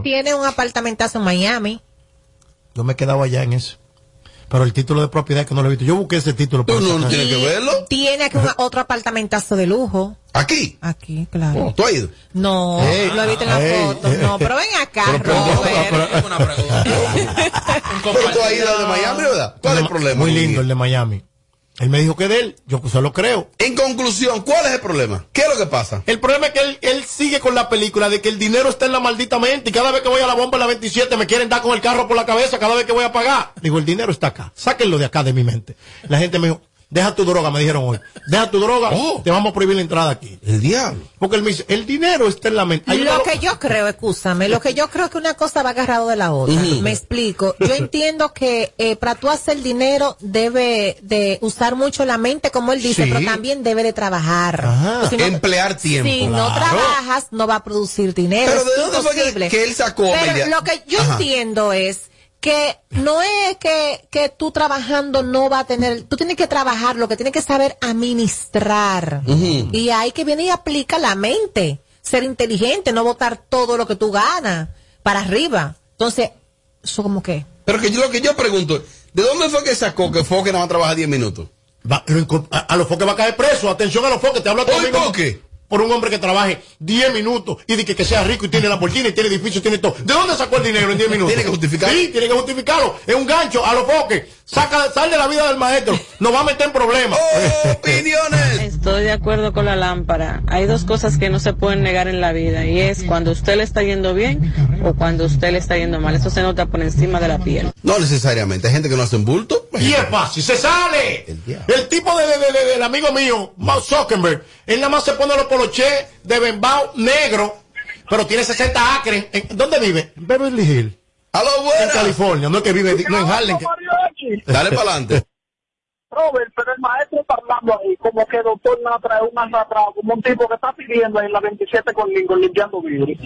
Él tiene un apartamentazo en Miami. Yo me he quedado allá en eso. Pero el título de propiedad que no lo he visto. Yo busqué ese título. Para no, no tienes que verlo. Tiene aquí un- otro apartamentazo de lujo. ¿Aquí? Aquí, claro. Oh, ¿Tú has ido? No, Ey, lo he visto en la ey, foto. ey. No, pero ven acá, Pero, pero, Robert. Una Pero tú has ido al de. Miami, ¿verdad? ¿Cuál es el problema? Muy lindo el de Miami. Él me dijo que de él. Yo pues se lo creo. En conclusión, ¿cuál es el problema? ¿Qué es lo que pasa? El problema es que él, él sigue con la película de que el dinero está en la maldita mente y cada vez que voy a la bomba en la 27 me quieren dar con el carro por la cabeza cada vez que voy a pagar. Digo, el dinero está acá. Sáquenlo de acá de mi mente. La gente me dijo, deja tu droga, me dijeron hoy. Deja tu droga, Oh. te vamos a prohibir la entrada aquí. El diablo. Porque él me dice, el dinero está en la mente. Hay Lo una- que yo creo, escúchame, lo que yo creo que una cosa va agarrado de la otra. Me explico. Yo entiendo que eh, para tú hacer dinero debe de usar mucho la mente, como él dice, Sí. pero también debe de trabajar. Ajá. Si no- Emplear tiempo. Si no trabajas, no va a producir dinero. Pero ¿de dónde fue que- él sacó, Pero lo que yo Ajá. entiendo es que no es que, que tú trabajando no va a tener, tú tienes que trabajar, lo que tienes que saber administrar. Y ahí que viene y aplica la mente, ser inteligente, no botar todo lo que tú ganas para arriba. Entonces, eso como que... Pero que yo, lo que yo pregunto, ¿de dónde fue que sacó que Foque nada más trabaja 10 minutos? Va- a, a los foques va a caer preso. Atención a los foques. Te hablo ¿Por conmigo Foque? Por un hombre que trabaje 10 minutos y de que, que sea rico y tiene Lamborghini, y tiene edificio, tiene todo. ¿De dónde sacó el dinero en 10 minutos? Tiene que justificarlo. Sí, tiene que justificarlo. Es un gancho a los foques. Saca, sal de la vida del maestro. Nos va a meter en problemas. ¡Oh, opiniones! Estoy de acuerdo con la lámpara. Hay dos cosas que no se pueden negar en la vida y es cuando usted le está yendo bien o cuando usted le está yendo mal. Eso se nota por encima de la piel. No necesariamente. Hay gente que no hace un bulto. Y es fácil, se sale. El tipo de, de- de- de- del amigo mío, Mark Zuckerberg, él nada más se pone los de Bembao negro, pero tiene 60 acres. ¿En- ¿Dónde vive? En Beverly Hills, ¡Aló, en buena! California. No es que vive, no en Harlem. que- Dale para adelante. Robert, pero el maestro está hablando ahí como que doctor Natra es un arrastrado, como un tipo que está pidiendo ahí en la 27 con Lincoln limpiando vidrio.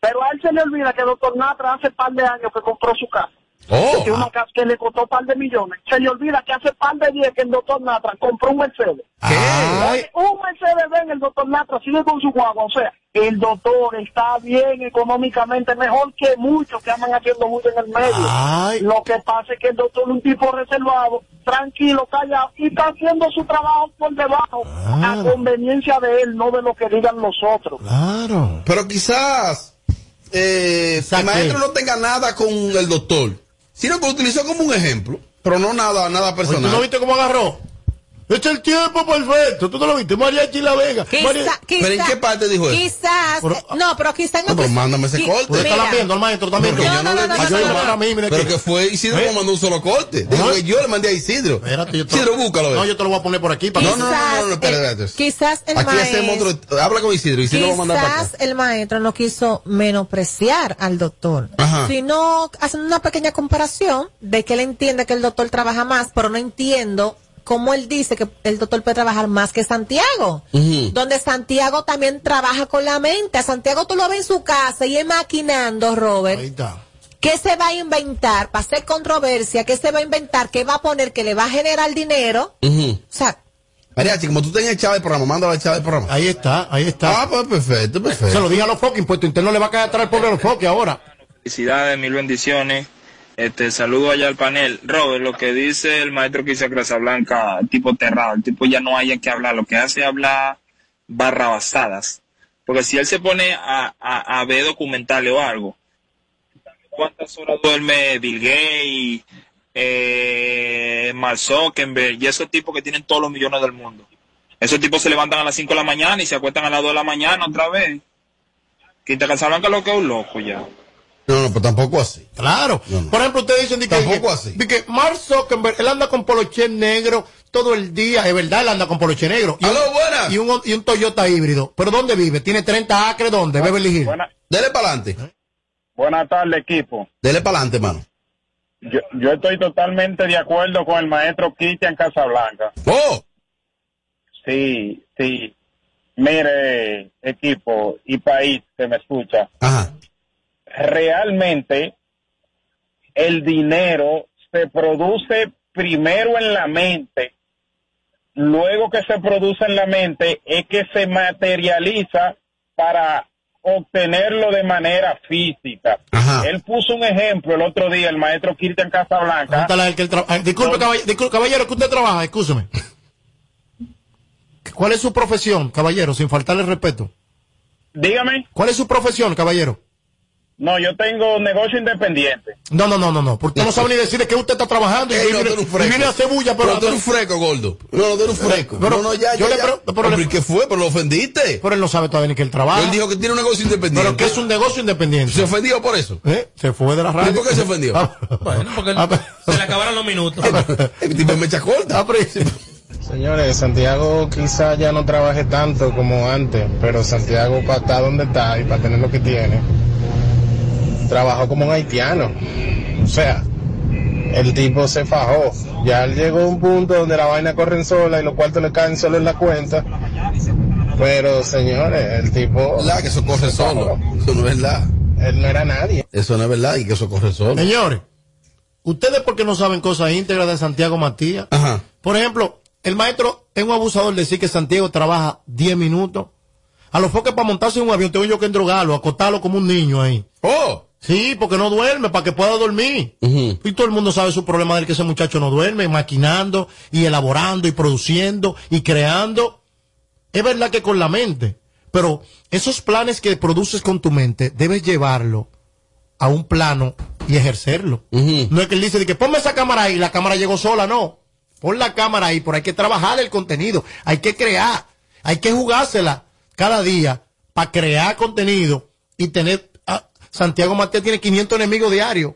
Pero a él se le olvida que doctor Natra hace par de años que compró su casa. Oh, que una casa que le costó par de millones. Se le olvida que hace par de días que el doctor Natra compró un Mercedes. Ay, Un Mercedes Benz, el doctor Natra sigue con su guagua. O sea, el doctor está bien económicamente, mejor que muchos que andan haciendo mucho en el medio. Ay. Lo que pasa es que el doctor es un tipo reservado, tranquilo, callado, y está haciendo su trabajo por debajo, Ah. a conveniencia de él, no de lo que digan los otros. claro. pero quizás eh, el maestro no tenga nada con el doctor, sino que lo utilizó como un ejemplo, pero no nada, nada Oye, ¿Tú personal. no viste cómo agarró? Es el tiempo perfecto. ¿Tú no lo viste? Mariachi La Vega. Quizá- Maria- quizá- ¿Pero en qué parte dijo eso? Quizás, Pero- eh, no, pero quizás no. No, pero mándame ese corte. ¿Tú le estás mira, viendo al maestro también? No, yo no, no, le no, no, no, no, no. mí, mira Pero que- que fue Isidro ¿Eh? que mandó un solo corte. Dijo No. que yo le mandé a Isidro. Espérate, yo te- Isidro, búscalo. No, yo te lo voy a poner por aquí. Para No, no, no, no, no, no, espérate, quizás el Aquí maestro, hacemos otro. Habla con Isidro. Isidro lo va a mandar para quizás el maestro no quiso menospreciar al doctor, Ajá. sino haciendo una pequeña comparación de que él entiende que el doctor trabaja más, pero no entiendo cómo él dice que el doctor puede trabajar más que Santiago. Donde Santiago también trabaja con la mente. A Santiago tú lo ves en su casa y es maquinando, Robert. Ahí está. ¿Qué se va a inventar para hacer controversia? ¿Qué se va a inventar? ¿Qué va a poner que le va a generar dinero? Ujú. O sea, Mariachi, como tú tengas echado el programa, mándalo a echar el programa. Ahí está, ahí está. Ah, pues perfecto, Se perfecto. lo dije a los foques, impuesto interno le va a caer atrás el pobre a los foques ahora. Felicidades, mil bendiciones. Este, saludo allá al panel. Robert, lo que dice el maestro que hizo Blanca, tipo terrado, el tipo ya no haya que hablar, lo que hace es hablar barrabasadas. Porque si él se pone a, a, a ver documentales o algo, ¿cuántas horas duerme Bill Gates, eh, Mark Zuckerberg y esos tipos que tienen todos los millones del mundo? Esos tipos se levantan a las 5 de la mañana y se acuestan a las 2 de la mañana otra vez. Quinta Casablanca lo que es un loco ya. No, no, pero tampoco así. Claro. No, no. Por ejemplo, ustedes dicen de que, Tampoco que- así. de que Mark Zuckerberg, él anda con poloché negro todo el día. Es verdad, él anda con poloché negro. Y, Aló, un, buenas. y, un, y un Toyota híbrido. ¿Pero dónde vive? ¿Tiene 30 acres? ¿Dónde? Beverly Hills. Buena- Dele para adelante. buenas tardes, equipo. Dele para adelante, mano. Yo, yo estoy totalmente de acuerdo con el maestro Cristian Casablanca. Oh, Sí, sí. Mire, equipo y país que me escucha, ajá. Realmente el dinero se produce primero en la mente, luego que se produce en la mente es que se materializa para obtenerlo de manera física. Ajá. Él puso un ejemplo el otro día, el maestro Cristian Casablanca. Que tra- ah, disculpe, caball- disculpe, caballero, que usted trabaja, escúcheme. ¿Cuál es su profesión, caballero, sin faltarle respeto? Dígame. ¿Cuál es su profesión, caballero? No, yo tengo negocio independiente. No, no, no, no, no. Porque no sabe ni decir de qué usted está trabajando y, Ey, no, viene, un y fresco. viene a hacer bulla, pero, Pero tú eres un fresco, gordo. No, no, tú eres un fresco. Pero- no, no, ya, yo ya, le ya. pero le- ¿qué fue? Pero lo ofendiste. pero él no sabe todavía ni que él trabaja. Él dijo que tiene un negocio independiente. pero que es un negocio independiente. Se ofendió por eso. ¿Eh? Se fue de la radio. ¿Y por qué se ofendió? Ah, Bueno, porque ah, se le acabaron los minutos. El tipo es mecha corta. ah, Señores, Santiago quizá ya no trabaje tanto como antes, pero Santiago para estar donde está y para tener lo que tiene, trabajó como un haitiano. O sea, el tipo se fajó. Ya él llegó a un punto donde la vaina corre sola y los cuartos le caen solo en la cuenta. Pero señores, el tipo... La que eso corre solo. Eso no es verdad. Él no era nadie. Eso no es verdad y que eso corre solo. Señores, ustedes porque no saben cosas íntegras de Santiago Matías. Ajá. Por ejemplo, el maestro es un abusador decir que Santiago trabaja 10 minutos. A los foques para montarse en un avión tengo yo que endrogarlo, acostarlo como un niño ahí. Oh. Sí, porque no duerme, para que pueda dormir. Y todo el mundo sabe su problema del que ese muchacho no duerme, maquinando y elaborando y produciendo y creando. Es verdad que con la mente, pero esos planes que produces con tu mente, debes llevarlo a un plano y ejercerlo. No es que él dice de que ponme esa cámara ahí, la cámara llegó sola, no. Pon la cámara ahí, pero hay que trabajar el contenido, hay que crear, hay que jugársela cada día para crear contenido y tener... Santiago Matías tiene 500 enemigos diarios.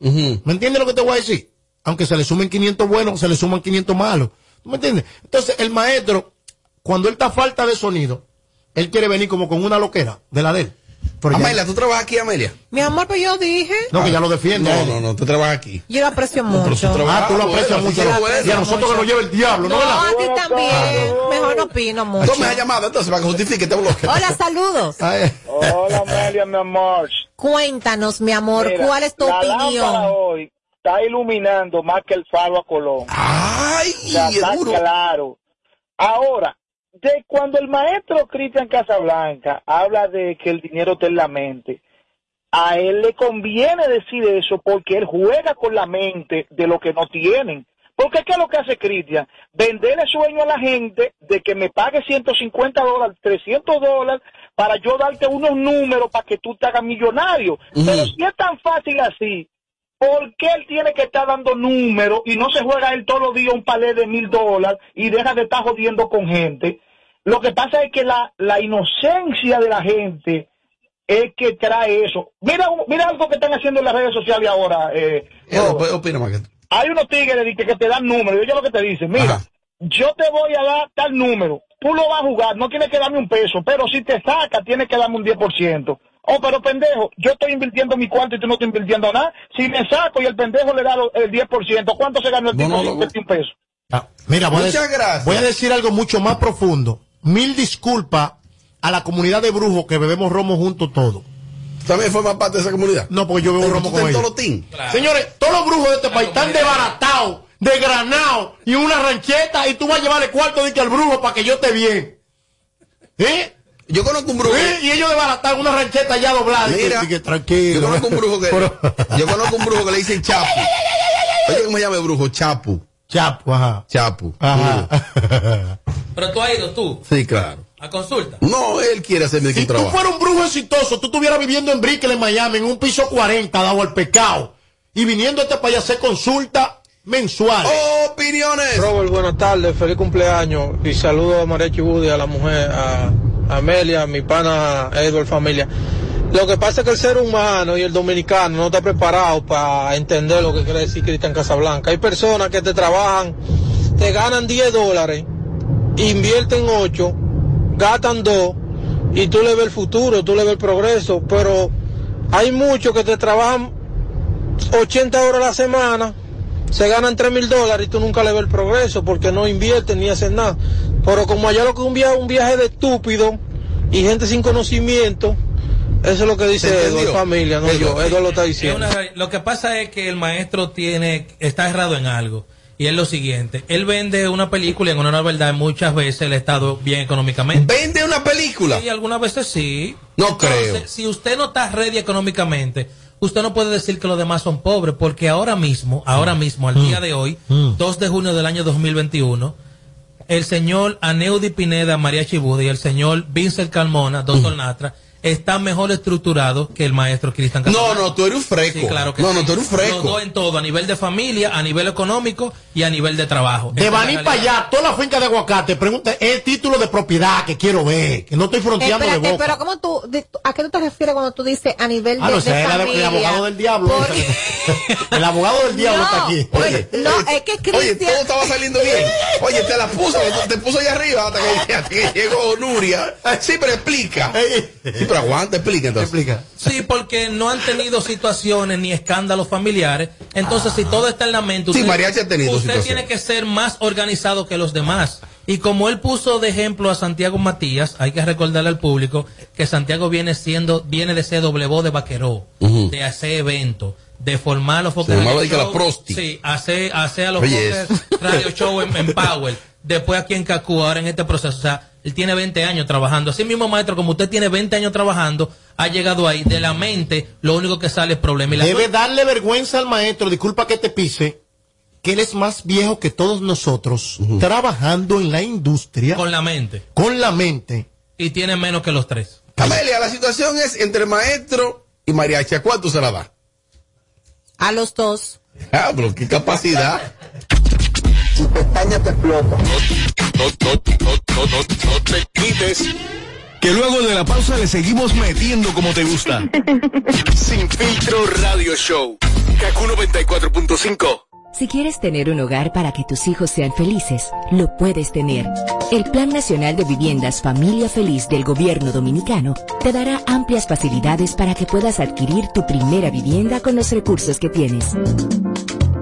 Ujú. ¿Me entiendes lo que te voy a decir? Aunque se le sumen 500 buenos, se le suman 500 malos. ¿Tú me entiendes? Entonces, el maestro, cuando él está falta de sonido, él quiere venir como con una loquera de la de él. Pero ya- Amelia, ¿tú trabajas aquí, Amelia? Mi amor, pues yo dije, no, que ya lo defiende. No, no, no, tú trabajas aquí. yo lo aprecio pero su mucho. trabajo- Ah, tú lo aprecias bueno, mucho. y a nosotros que nos lleva el diablo, ¿no? No, a ti también. Mejor no opino mucho. Tome esa llamada entonces para que justifique este bloque. Hola, saludos. Ay, Hola, Amelia, mi amor. Cuéntanos, mi amor, Mira, ¿cuál es tu la opinión? hoy está iluminando más que el faro a Colón. Ay, es está duro. claro. Ahora, de cuando el maestro Cristian Casablanca habla de que el dinero está en la mente, a él le conviene decir eso porque él juega con la mente de lo que no tienen. Porque ¿qué es lo que hace Cristian? Venderle sueño a la gente de que me pague 150 dólares, 300 dólares para yo darte unos números para que tú te hagas millonario. Pero si es tan fácil así, ¿por qué él tiene que estar dando números y no se juega él todos los días un palé de mil dólares y deja de estar jodiendo con gente? Lo que pasa es que la, la inocencia de la gente es que trae eso. Mira, mira algo que están haciendo en las redes sociales ahora. Eh, Eh, Robert. Hay unos tigres que, que te dan números. Oye lo que te dicen. Mira, Ajá. yo te voy a dar tal número. Tú lo vas a jugar. No tienes que darme un peso. Pero si te saca, tienes que darme un 10%. Oh, pero pendejo, yo estoy invirtiendo mi cuarto y tú no estás invirtiendo nada. Si me saco y el pendejo le da el 10%, ¿cuánto se ganó el tipo si Monólogo. invertí un peso? Ah, Mira, voy a, Muchas dec- gracias. voy a decir algo mucho más profundo. Mil disculpas a la comunidad de brujos que bebemos romo juntos todos. ¿También forma parte de esa comunidad? No, porque yo bebo romo con ellos. Tolotín. Señores, todos los brujos de este país están desbaratados, desgranados y una rancheta y tú vas a llevarle cuarto de que al brujo para que yo esté bien. ¿Eh? Yo conozco un brujo. ¿Eh? Y ellos desbaratados, una rancheta ya doblada. que- Mira, y que, tranquilo. Yo conozco un brujo que, yo conozco un brujo que le dicen Chapu. Oye, ¿cómo se llama el brujo? Chapu. Chapo, ajá. Chapu. Ajá. Pero tú has ido tú Sí, claro. a consulta. No, él quiere hacerme Si tú trabajo. fueras un brujo exitoso, tú estuvieras viviendo en Brickell, en Miami, en un piso 40, dado al pecado, y viniendo a este país a hacer consulta mensual. Opiniones. Robert, buenas tardes, feliz cumpleaños y saludo a María Chibudi, a la mujer, a Amelia, a mi pana Edward, familia. Lo que pasa es que el ser humano y el dominicano no está preparado para entender lo que quiere decir Cristian Casablanca. Hay personas que te trabajan, te ganan 10 dólares, invierten 8, gastan 2 y tú le ves el futuro, tú le ves el progreso, pero hay muchos que te trabajan 80 horas a la semana, se ganan 3 mil dólares y tú nunca le ves el progreso porque no invierten ni hacen nada. Pero como allá lo que un viaje, un viaje de estúpido y gente sin conocimiento, eso es lo que dice ¿Se Eduardo, familia, no yo. Eduardo lo está Es diciendo. una lo que pasa es que el maestro tiene está errado en algo. Y es lo siguiente, él vende una película y en honor a la verdad muchas veces ha estado bien económicamente. ¿Vende una película? Y algunas veces sí. No Entonces, creo. Si usted no está ready económicamente, usted no puede decir que los demás son pobres, porque ahora mismo, ahora mismo, al día de hoy, 2 de junio del año 2021, el señor Aneudi Pineda, María Chibuda y el señor Vincent Calmona, doctor Natra, están mejor estructurados que el maestro Cristian No, Casablanca. no, tú eres un fresco. Sí, claro que no, sí. no, tú eres un Los fresco. dos en todo, a nivel de familia, a nivel económico y a nivel de trabajo. De Baní para allá, toda la finca de aguacate, pregunta, es el título de propiedad que quiero ver, que no estoy fronteando de boca. pero ¿cómo tú, de- ¿a qué tú te refieres cuando tú dices a nivel de, Ah, no, de ese es el, familia? el abogado del diablo. Por- el abogado del diablo No, está aquí. oye, no, es que Oye, Cristian... todo estaba saliendo bien. Oye, te la puso, te puso ahí arriba hasta que, hasta que llegó Nuria. Sí, pero explica. Sí, pero aguanta, explica entonces. Explica. Sí, porque no han tenido situaciones ni escándalos familiares. Entonces, si todo está en la mente, Sí, Mariachi ha tenido usted tiene que ser más organizado que los demás. Y como él puso de ejemplo a Santiago Matías, hay que recordarle al público que Santiago viene siendo, viene de ser doble voz de vaqueró, de hacer eventos, de formar los Se focos que la prosti. Sí, hacer, hacer a los Oye, radio show en, en Power. Después aquí en Cacú, ahora en este proceso. O sea, él tiene 20 años trabajando. Así mismo, maestro, como usted tiene 20 años trabajando, ha llegado ahí. De la mente, lo único que sale es problema. Y la Debe darle vergüenza al maestro, disculpa que te pise, que él es más viejo que todos nosotros, trabajando en la industria con la mente. con la mente. Y tiene menos que los tres. Amelia, la situación es entre maestro y mariachi. ¿A cuánto se la da? A los dos. Ah, pero qué capacidad. No, no, no, no, no, no te quites. Que luego de la pausa le seguimos metiendo como te gusta. Sin filtro radio show. Kaku 94.5. Si quieres tener un hogar para que tus hijos sean felices, lo puedes tener. El Plan Nacional de Viviendas Familia Feliz del Gobierno Dominicano te dará amplias facilidades para que puedas adquirir tu primera vivienda con los recursos que tienes.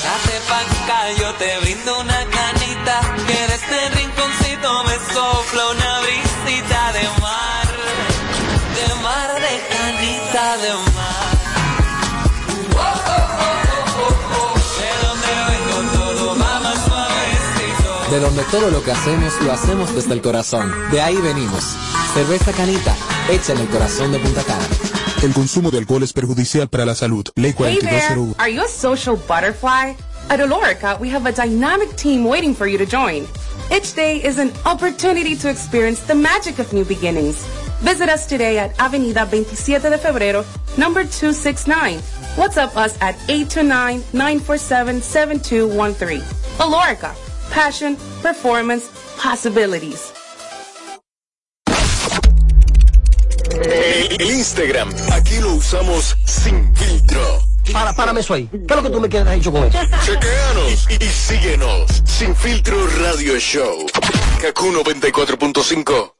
Échate pa' acá, yo te brindo una canita. Que de este rinconcito me sopla una brisita de mar. De mar, de canita, de mar. De donde vengo todo suavecito. De donde todo lo que hacemos lo hacemos desde el corazón. De ahí venimos. Cerveza Canita, hecha en el corazón de Punta Cana. El consumo de alcohol es perjudicial para la salud. Ley Hey there! Are you a social butterfly? At Olorica, we have a dynamic team waiting for you to join. Each day is an opportunity to experience the magic of new beginnings. Visit us today at Avenida 27 de Febrero, number 269. WhatsApp us at 829-947-7213. Olorica, passion, performance, possibilities. El Instagram, aquí lo usamos sin filtro. Para, párame eso ahí. ¿Qué es lo que tú me quieres dicho con eso? Chequeanos y, y síguenos. Sin filtro radio show. Kaku 94.5.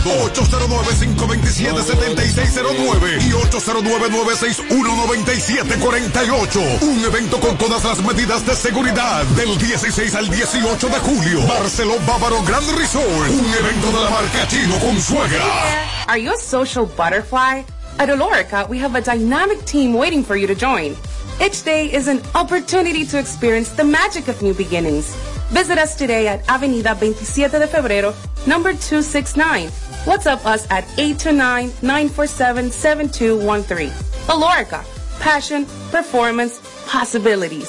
Fútbol 809-527-7609 y 809-961-9748. Un evento con todas las medidas de seguridad del 16 al 18 de julio. Barceló Bávaro Grand Resort. Un evento de la marca Chino con suegra. Are you a social butterfly? At Olorica, we have a dynamic team waiting for you to join. Each day is an opportunity to experience the magic of new beginnings. Visit us today at Avenida 27 de Febrero, number 269. WhatsApp us at 829-947-7213. Olorica, passion, performance, possibilities.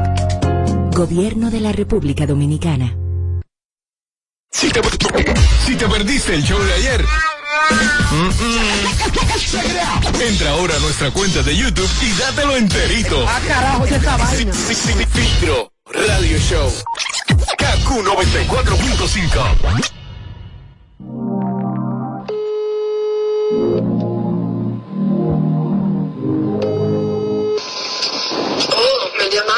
Gobierno de la República Dominicana. Si te, si te perdiste el show de ayer. mm, mm, Entra ahora a nuestra cuenta de YouTube y dátelo enterito. Ah, carajo, ya está vaina. Sí, sí, sí, Filtro Radio Show. KQ 94.5.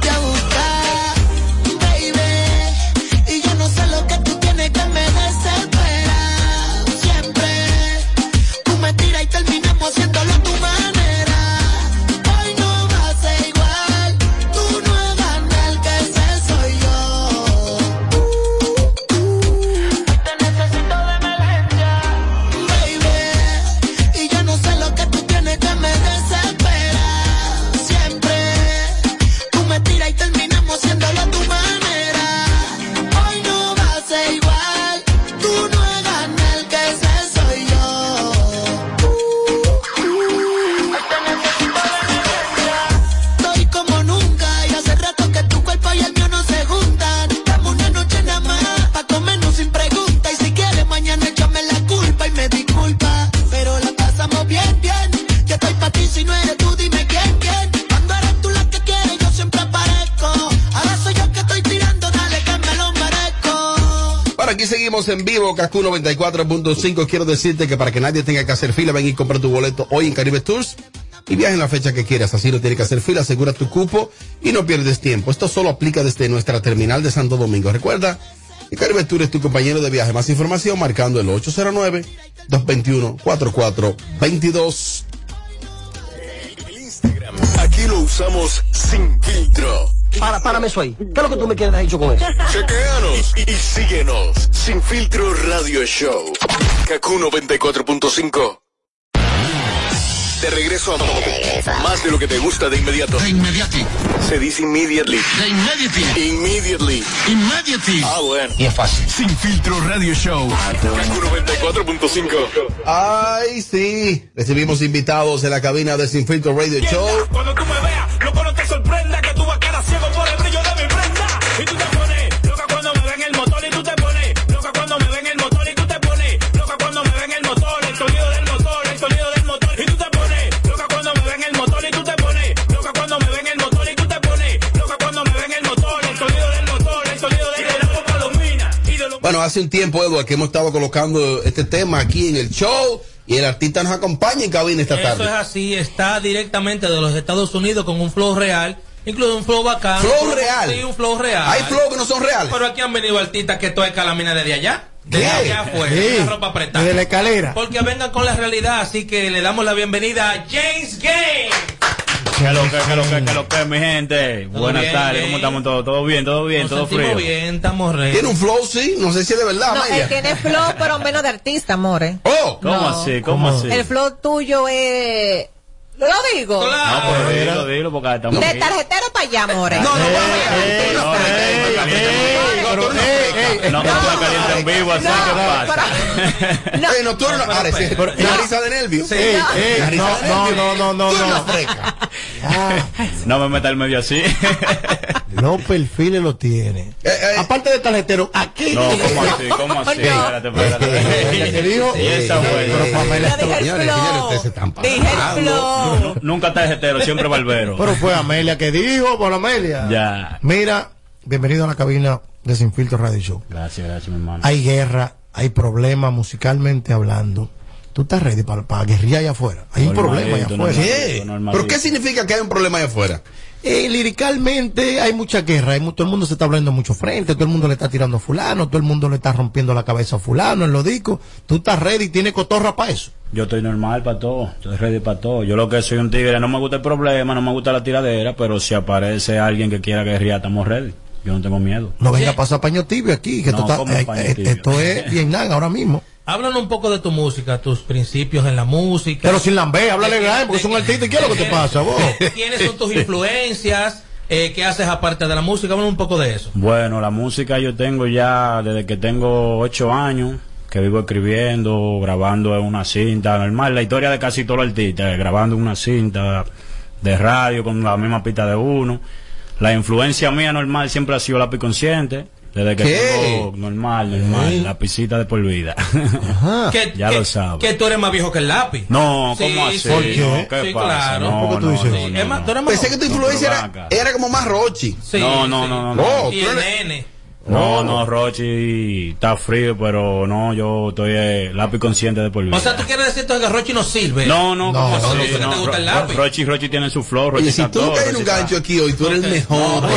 voy a vivo, Cascu 94.5. Quiero decirte que para que nadie tenga que hacer fila, ven y compra tu boleto hoy en Caribe Tours y viaja en la fecha que quieras. Así no tienes que hacer fila, asegura tu cupo y no pierdes tiempo. Esto solo aplica desde nuestra terminal de Santo Domingo. Recuerda, que Caribe Tours es tu compañero de viaje. Más información marcando el 809-221-4422. Aquí lo usamos sin. Para, párame eso ahí. ¿Qué es lo que tú me quieres dicho con eso? Chequeanos y, y síguenos. Sin filtro Radio Show. KQ 94.5. De regreso a más de lo que te gusta de inmediato. De inmediati. Se dice immediately. De immediately. Immediately. Immediately. Ah, bueno. Y es fácil. Sin filtro Radio Show. KQ 94.5. Ay, sí. Recibimos invitados en la cabina de Sin Filtro Radio Show. Cuando tú Bueno, hace un tiempo, Edward, que hemos estado colocando este tema aquí en el show y el artista nos acompaña en cabina esta Eso es tarde. así, está directamente de los Estados Unidos con un flow real, incluso un flow bacano. Flow Un real. Sí, un flow real. Hay flow que no son reales. Pero aquí han venido artistas que tocan la mina desde allá. Desde ¿Qué? allá afuera, Sí. con la ropa apretada. Desde la escalera. Porque vengan con la realidad, así que le damos la bienvenida a James Gay. ¿Qué lo que, qué lo que, qué lo que, mi gente? Buenas bien, tardes, bien. ¿cómo estamos todos? ¿Todo bien, todo bien, Nos todo frío? bien, estamos re. Tiene un flow, sí. No sé si es de verdad, No, él tiene flow, pero menos de artista, amore. Oh, ¿Cómo No. así? ¿Cómo así? El flow tuyo es Lo digo. No, pues dilo, dilo, porque estamos De tarjetero para allá, more. No, no, No, no me caliente en vivo, así que pasa. No. no, tú sí, una risa de nervio. Risa no, no, no, no, no, no. No me meta el medio así. Los perfiles lo tiene. Aparte de tarjetero, aquí. No, ¿cómo así? ¿Cómo así? Espérate, espérate. ¿Qué dijo? Y esa fue. Dije el flow. Nu- Nunca tarjetero, siempre barbero. Pero fue Amelia que dijo, por Amelia. Ya. Mira, bienvenido a la cabina de Sin Filtro Radio Show. Gracias, gracias, mi hermano. Hay guerra, hay problemas musicalmente hablando. ¿Tú estás ready para, para guerrillar allá afuera? Hay un problema allá afuera. ¿Qué? ¿Pero qué significa que hay un problema allá afuera? Eh, liricalmente hay mucha guerra, hay todo el mundo se está hablando mucho frente, todo el mundo le está tirando a fulano, todo el mundo le está rompiendo la cabeza a fulano en los discos. ¿Tú estás ready? ¿Tienes cotorra para eso? Yo estoy normal para todo, estoy ready para todo. Yo lo que soy un tigre, no me gusta el problema, no me gusta la tiradera, pero si aparece alguien que quiera guerrear, estamos ready. Yo no tengo miedo. No venga a pasar paño tibio aquí, que No, esto, está- ¿cómo eh, eh, esto es Vietnam ahora mismo. Háblanos un poco de tu música, tus principios en la música. Pero sin lamber, háblale grande, porque es un artista y ¿qué es lo que te pasa, vos? ¿Quiénes son tus influencias? Eh, ¿Qué haces aparte de la música? Háblanos un poco de eso. Bueno, la música yo tengo ya desde que tengo ocho años, que vivo escribiendo, grabando en una cinta, normal, la historia de casi todos los artistas, grabando en una cinta de radio con la misma pista de uno. La influencia mía normal siempre ha sido lápiz consciente, desde que ¿Qué? tengo normal, normal, la pisita de por vida. Que, ya que- lo sabes. Que tú eres más viejo que el lápiz. No, Sí, ¿cómo así? sí. ¿Por ¿qué Sí, pasa? claro. No, ¿Por qué tú dices no, eso? no, no. Pensé que tu influencia era, era como más Rochi. Sí, no, no, sí. no, no, No, Y el eres- nene. No, no, Rochi está frío, pero no, yo estoy eh, lápiz consciente de por vida. O sea, tú quieres decir entonces que Rochi no sirve. no, no, No, ¿cómo no, así? no, no, No, te gusta el lápiz. Rochi, Rochi tiene su flow, Rochi Oye, si tú caes en un gancho aquí hoy, tú eres el mejor.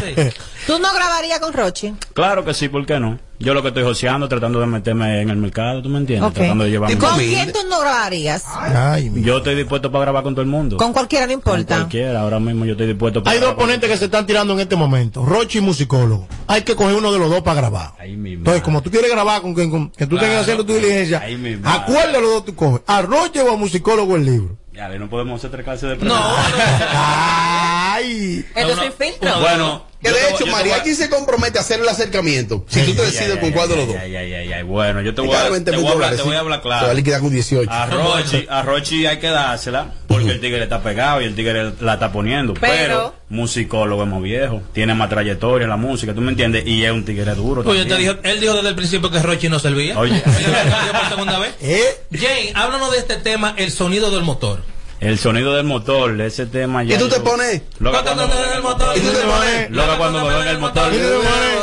Sí. ¿Tú no grabarías con Rochi? Claro que sí, ¿por qué no? Yo lo que estoy joseando, tratando de meterme en el mercado, ¿tú me entiendes? Ok. Tratando de llevarme... ¿Con quién tú no grabarías? Ay, mi- Yo estoy dispuesto para grabar con todo el mundo. Con cualquiera, no Con importa. cualquiera, ahora mismo yo estoy dispuesto para Hay dos grabar con- ponentes que se están tirando en este momento, Rochi y musicólogo. Hay que coger uno de los dos para grabar. Entonces, como tú quieres grabar con, quien- con- que tú Claro. tengas haciendo tu diligencia, Ahí mismo. ¿a cuál de los dos tú coges? ¿A Rochi o a musicólogo el libro? Ya, no podemos hacer tres clases de No, preguntas. Ay. Esto No, sin no. filtro. Bueno, Que yo de hecho, yo te voy a- Mariachi se compromete a hacer el acercamiento. Si tú te decides con cuál de los dos. Ay, ay, ay, ay, bueno, yo te voy a, cada te 20 voy a hablar, dólares, te voy a hablar Te va a claro. liquidar con 18. A Rochi, a Rochi hay que dársela porque el tigre está pegado y el tigre la está poniendo. Pero, Pero- musicólogo es más viejo, tiene más trayectoria en la música, ¿tú me entiendes? Y es un tigre duro. Pues yo te dijo, él dijo desde el principio que Rochi no servía. Oye. Por segunda vez. ¿Eh? Jane, háblanos de este tema, el sonido del motor. El sonido del motor, ese tema ya. ¿Y tú te pones? Loca cuando me ven el motor. ¿Y tú te pones? Loca cuando me ven el motor.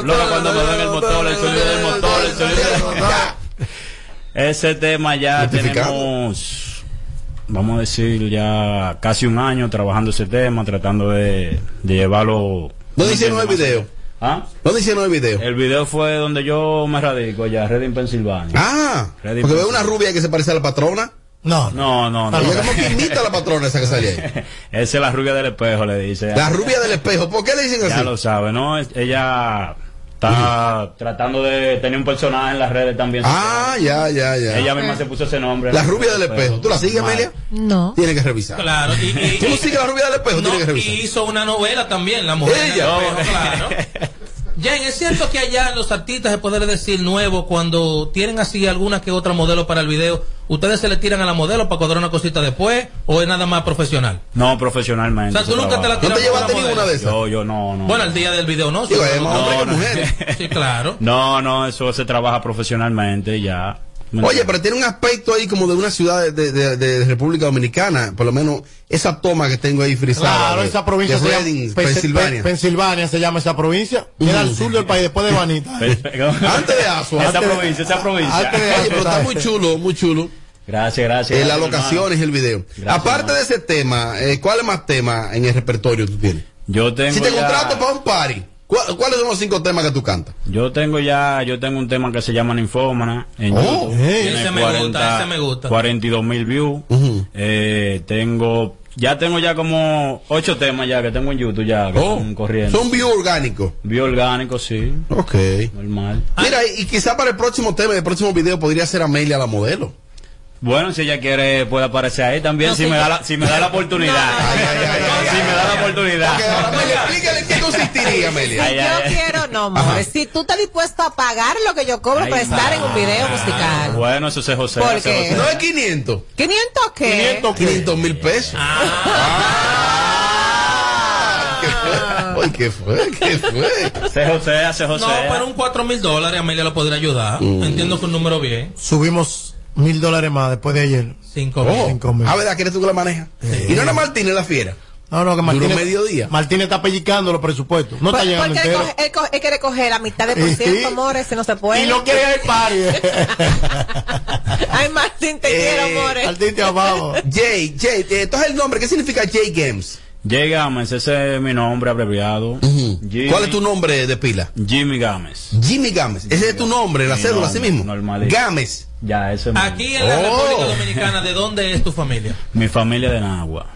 Loca cuando me ven el motor, el sonido del motor, el sonido del motor. Ese tema ya tenemos, vamos a decir, ya casi un año trabajando ese tema, tratando de, de llevarlo. ¿Dónde hicieron el video? ¿Ah? ¿Dónde hicieron el video? El video fue donde yo me radico allá, Reading, Pensilvania. Ah, Ready porque veo una rubia que se parece a la patrona. No, No, no, no. Ella como que imita a la patrona esa que sale ahí. Esa es la rubia del espejo, le dice. La rubia del espejo. ¿Por qué le dicen Ya así? lo sabe, ¿no? Ella está tratando de tener un personaje en las redes también. Ah, ya, ya, ya. Ella misma se puso ese nombre. La rubia del espejo. ¿Tú la sigues. Amelia? No. Tiene que revisar. Claro. Y, y- ¿Tú no sigues la rubia del espejo? no, Tiene que revisar. y hizo una novela también, La Mujer el Ella. Espejo, claro. Jane, ¿es cierto que allá los artistas, se poder decir nuevos, cuando tienen así alguna que otra modelo para el video, ustedes se le tiran a la modelo para cuadrar una cosita después o es nada más profesional? No, profesionalmente. O sea, tú nunca te la trabaja. ¿No te tiras llevaste ninguna de esas? Yo, yo no, no. Bueno, el día del video no. Digo, sí, no, hombre que no. mujer. Sí, claro. No, no, eso se trabaja profesionalmente ya. ¿Me Oye, pero tiene un aspecto ahí como de una ciudad de, de- de- de República Dominicana. Por lo menos esa toma que tengo ahí frisada. Claro, de- esa provincia de se llama Reading, Pensilvania. Pe- Pensilvania se llama esa provincia. Queda al sur del país, después de Vanita. Antes de Asua. Esa provincia, esa provincia. antes de- Oye, pero está muy chulo, muy chulo. Gracias, gracias. Eh, las locaciones y el video. Gracias, Aparte hermano. de ese tema, eh, ¿cuáles más temas en el repertorio tú tienes? Yo tengo Si te ya- contrato para un party, ¿cu- ¿cuáles son los cinco temas que tú cantas? Yo tengo ya, yo tengo un tema que se llama Ninfómana en Oh, YouTube. hey. Ese me gusta, ese me gusta. 42 mil views. Eh, tengo, ya tengo ya como ocho temas ya que tengo en YouTube ya que Oh, corriendo. son views orgánicos. View orgánico, sí, Ok. normal. Mira, y, y quizá para el próximo tema, el próximo video podría ser Amelia la modelo. Bueno, si ella quiere, puede aparecer ahí también, si, me da la, si me da la oportunidad. si me da la oportunidad. Explícale qué consistiría, Amelia. Si yo quiero, no, more. Si tú estás dispuesto a pagar lo que yo cobro Ay, para estar en un video ah, musical. Bueno, eso es José. ¿Por ese qué? José. No es 500. ¿500 qué? 500 mil pesos. ¿Qué fue? Ay, ¿Qué fue? ¿Qué fue? José, hace José. No, pero un 4 mil dólares Amelia lo podría ayudar. Mm. Entiendo que un número bien. Subimos mil dólares más después de ayer. 5 Oh, Cinco mil. ah, ¿verdad que eres tú que la manejas? Y no era Martínez la fiera. No, no, que Duró Martínez. mediodía. Martínez está pellizcando los presupuestos. No está Por- llegando porque él, coge- él, coge- él quiere coger la mitad de por Sí. ciento, amores, ese no se puede. Y no quiere ir al party. Ay, Martín, te quiero, Eh, amores. Martín te amamos. Jay, Jay, eh, entonces el nombre, ¿qué significa Jay Games? Jay Gámez, ese es mi nombre abreviado. Jimmy- ¿Cuál es tu nombre de pila? Jimmy Gámez. Jimmy Gámez. Ese es tu nombre, la Mi cédula, así mismo. normalito. Gámez. Ya, ese es mi- Aquí en la Oh. República Dominicana, ¿de dónde es tu familia? mi familia de Nagua.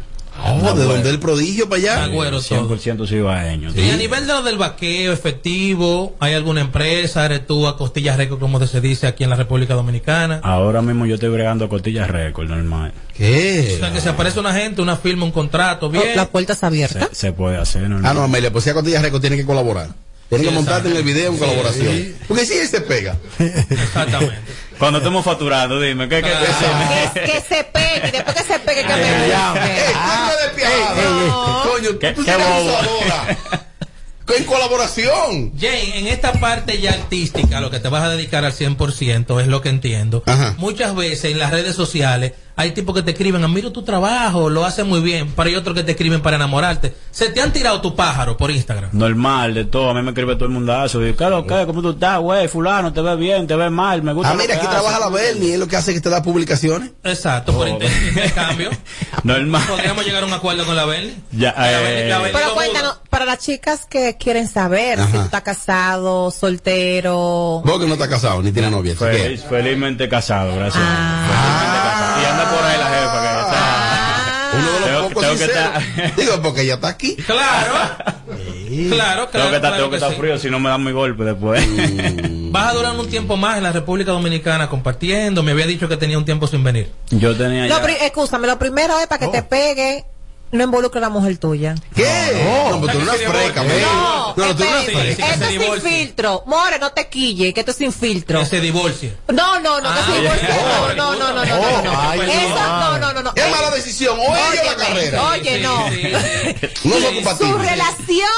Oh, ¿de dónde el prodigio para allá? Agüero todo. 100% cibaeño. Y a nivel de lo del vaqueo efectivo, ¿hay alguna empresa? ¿Eres tú a costillas récord, como se dice aquí en la República Dominicana? Ahora mismo yo estoy bregando costillas récord, normal. O ¿Qué? sea, que se aparece una gente, una firma, un contrato, bien. La puerta está abierta. Se, se puede hacer, normal. Ah, no, Amelia, pues si a Cotilla Record tiene que colaborar. Tiene Sí, que montarte en el video en Sí, colaboración. sí. Porque si él se pega. Exactamente. Cuando estemos facturando, dime, ¿qué, qué, Que, que se pegue, después que se pegue, que me ¡Ey, guste. coño de piada! Coño, Qué- tú qué tienes bobo. En colaboración. Jane, en esta parte ya artística, lo que te vas a dedicar al 100% es lo que entiendo. Ajá. Muchas veces en las redes sociales hay tipos que te escriben, admiro tu trabajo, lo haces muy bien, pero hay otros que te escriben para enamorarte. Se te han tirado tu pájaro por Instagram. Normal, de todo. A mí me escribe todo el mundazo. Y, ¿qué lo que? ¿Cómo tú estás, güey? Fulano, te ves bien, te ves mal, me gusta. Ah, mira, que aquí haces". trabaja la Bernie, es lo que hace que te da publicaciones. Exacto, por Oh. inter- intercambio. Normal. Podríamos llegar a un acuerdo con la Bernie. Ya, La eh, Bernie- la Bernie Pero cuéntanos, para las chicas que quieren saber si tú estás casado, soltero. Vos que no estás casado ni tienes novia. Feliz- felizmente casado, gracias. Ah. Felizmente casado. Y anda que Digo, porque ella está aquí. Claro. Claro, claro. Tengo que estar, claro tengo que que estar sí. frío si no me dan mi golpe después. Vas a durar un tiempo más en la República Dominicana compartiendo. Me había dicho que tenía un tiempo sin venir. Yo tenía No, ya. pri- escúchame, lo primero es para que te pegue, no involucre a la mujer tuya. ¿Qué? No, pero tú eres una freca. No, No, no, tú eres una espérate, freca. esto es sin filtro. More, no te quille, que esto es sin filtro. Que se divorcie. No, no, no, que Ah, se divorcie. ya. No, no, no, no, no, no, no. Eso, no, no, no, no. Es mala decisión. O ella la carrera. Oye, no. No son Su relación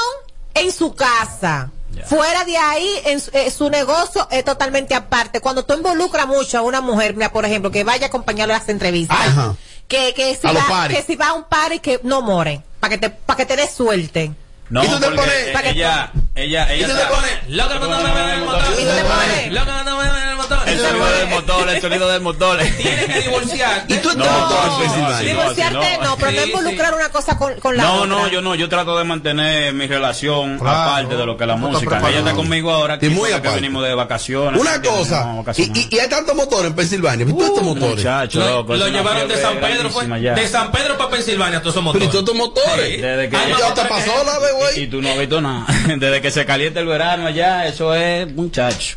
en su casa. Fuera de ahí, en su, eh, su negocio es totalmente aparte. Cuando tú involucras mucho a una mujer, mira, por ejemplo, que vaya a acompañarle a las entrevistas, Ajá. Que, que, si A va, que si va a un party, que no more, para que te, para que te des suerte. No, ¿Y tú te pones- que ella, ella, ella, ¿Y tú te pones? Loca cuando me ven en el motor. Y tú te pones- Loca cuando me ven en el motor. El sonido del motor, el sonido del motor. Tienes que divorciarte. ¿Y tú No, estás no, no, Divorciarte no, pero no Sí, involucrar una cosa con, con la No, otra. no, yo no, yo trato de mantener mi relación Claro. aparte de lo que es la música. Ella está conmigo ahora aparte. venimos de vacaciones. Una cosa, No, y, hay tantos motores en Pensilvania, ¿viste estos motores? Lo, loco, llevaron de San Pedro. De San Pedro para Pensilvania, todos esos Pero ¿y motores. todos estos motores? Que- Ya te motores pasó que- la vez, Y güey. tú no has visto nada. Desde que se calienta el verano allá, eso es muchacho.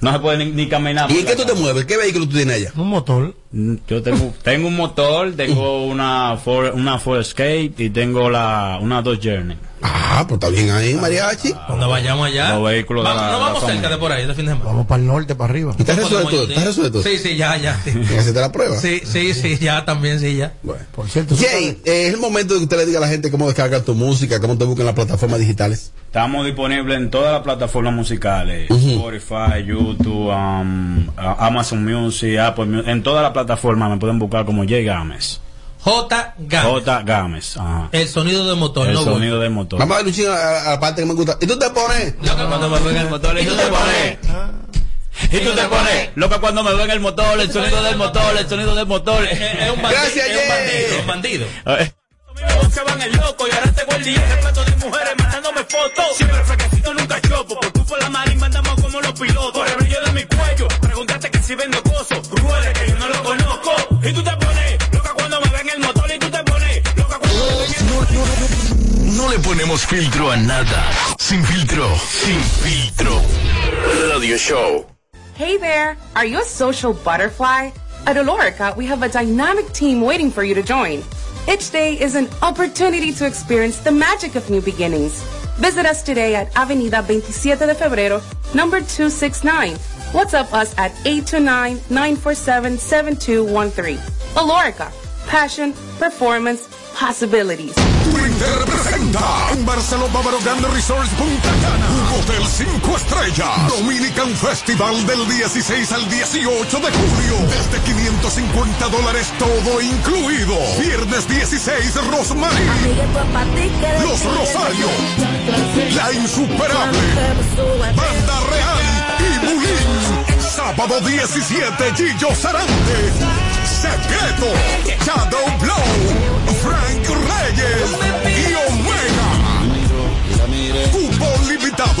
No se puede ni, ni caminar. ¿Y en qué tú te mueves? ¿Qué vehículo tú tienes allá? Un motor. Yo tengo, tengo un motor, tengo una Ford, una Ford Escape y tengo la, una Dodge Journey. Ah, pues está bien ahí, mariachi. Cuando vayamos allá. Los vehículos de vamos, la- no de la vamos cerca de por ahí, de fin de semana. Vamos para el norte, para arriba. ¿Estás resuelto? ¿Estás resuelto? Sí, sí, ya, ya. Sí, ¿Tienes que hacerte la prueba? sí, sí, sí, ya, también, sí, ya. Bueno. Por cierto, Jay, eh, es el momento de que usted le diga a la gente cómo descargar tu música, cómo te buscan las plataformas digitales. Estamos disponibles en todas las plataformas musicales, Spotify, YouTube, um, Amazon Music, Apple Music, en todas las plataformas me pueden buscar como J Gámez. J. Gámez. J Gámez, ajá. El sonido del motor, El no sonido del motor. Vamos a ver un chingo a, la parte que me gusta. ¿Y tú te pones? Loca cuando me ven el motor. Y tú te pones. Y tú te pones, loca cuando me ven el motor, el sonido del motor, el sonido del motor. Es, un bandido. Gracias, es un bandido. Se van el loco y ahora tengo el día repleto de mujeres mandándome fotos. Siempre fresquecito, nunca chopo. Por culpa la marimba andamos como los pilotos. Por el brillo de mi cuello, si vendo cosas. Ruede que yo no lo conozco. Y tú te pones loca cuando me ven el motor. Y tú te pones loca cuando me ven el motor. No le ponemos filtro a nada. Sin filtro, sin filtro. Radio Show. Hey there, are you a social butterfly? At Olorica, we have a dynamic team waiting for you to join. Each day is an opportunity to experience the magic of new beginnings. Visit us today at Avenida 27 de Febrero, number 269. WhatsApp us at 829-947-7213. Olorica, passion, performance, possibilities. Twitter presenta en Barceló Bávaro Grande Resorts Punta Cana, un hotel 5 estrellas. Dominican Festival del 16 al 18 de julio. Desde 550 dólares todo incluido. Viernes 16, Rosmarie. Los Rosarios. La Insuperable. Banda Real y Bulín. Sábado 17, Gillo Sarante. Secreto. Shadow Blow.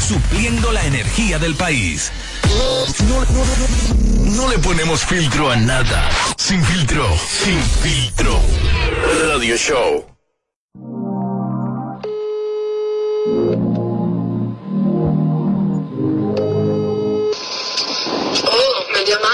supliendo la energía del país. No, no, le ponemos filtro a nada. Sin filtro, sin filtro. Radio Show.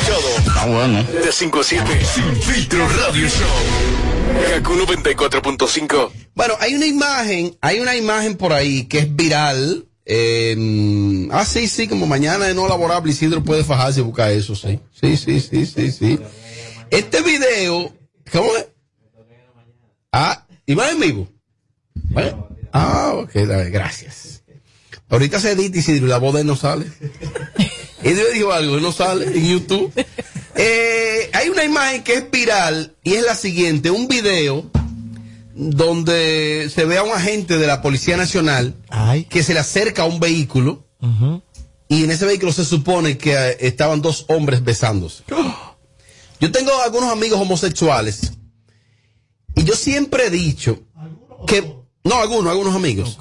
Escuchado. Ah, bueno. De 5 a 7. Sin filtro radio show. Kaku 94.5. Bueno, hay una imagen, hay una imagen por ahí que es viral. eh, ah, sí, sí, como mañana de no laborable, Isidro puede fajarse y buscar eso, sí. Sí, sí, sí, sí, sí. Este video, ¿cómo es? Ah, imagen en vivo. Bueno, ah, ok, dale, gracias. Ahorita se edita Isidro y la voz de él no sale. Y le dijo algo, él no sale en YouTube. Eh, hay una imagen que es viral y es la siguiente, un video donde se ve a un agente de la Policía Nacional que se le acerca a un vehículo y en ese vehículo se supone que eh, estaban dos hombres besándose. Yo tengo algunos amigos homosexuales y yo siempre he dicho que, no, algunos, algunos amigos.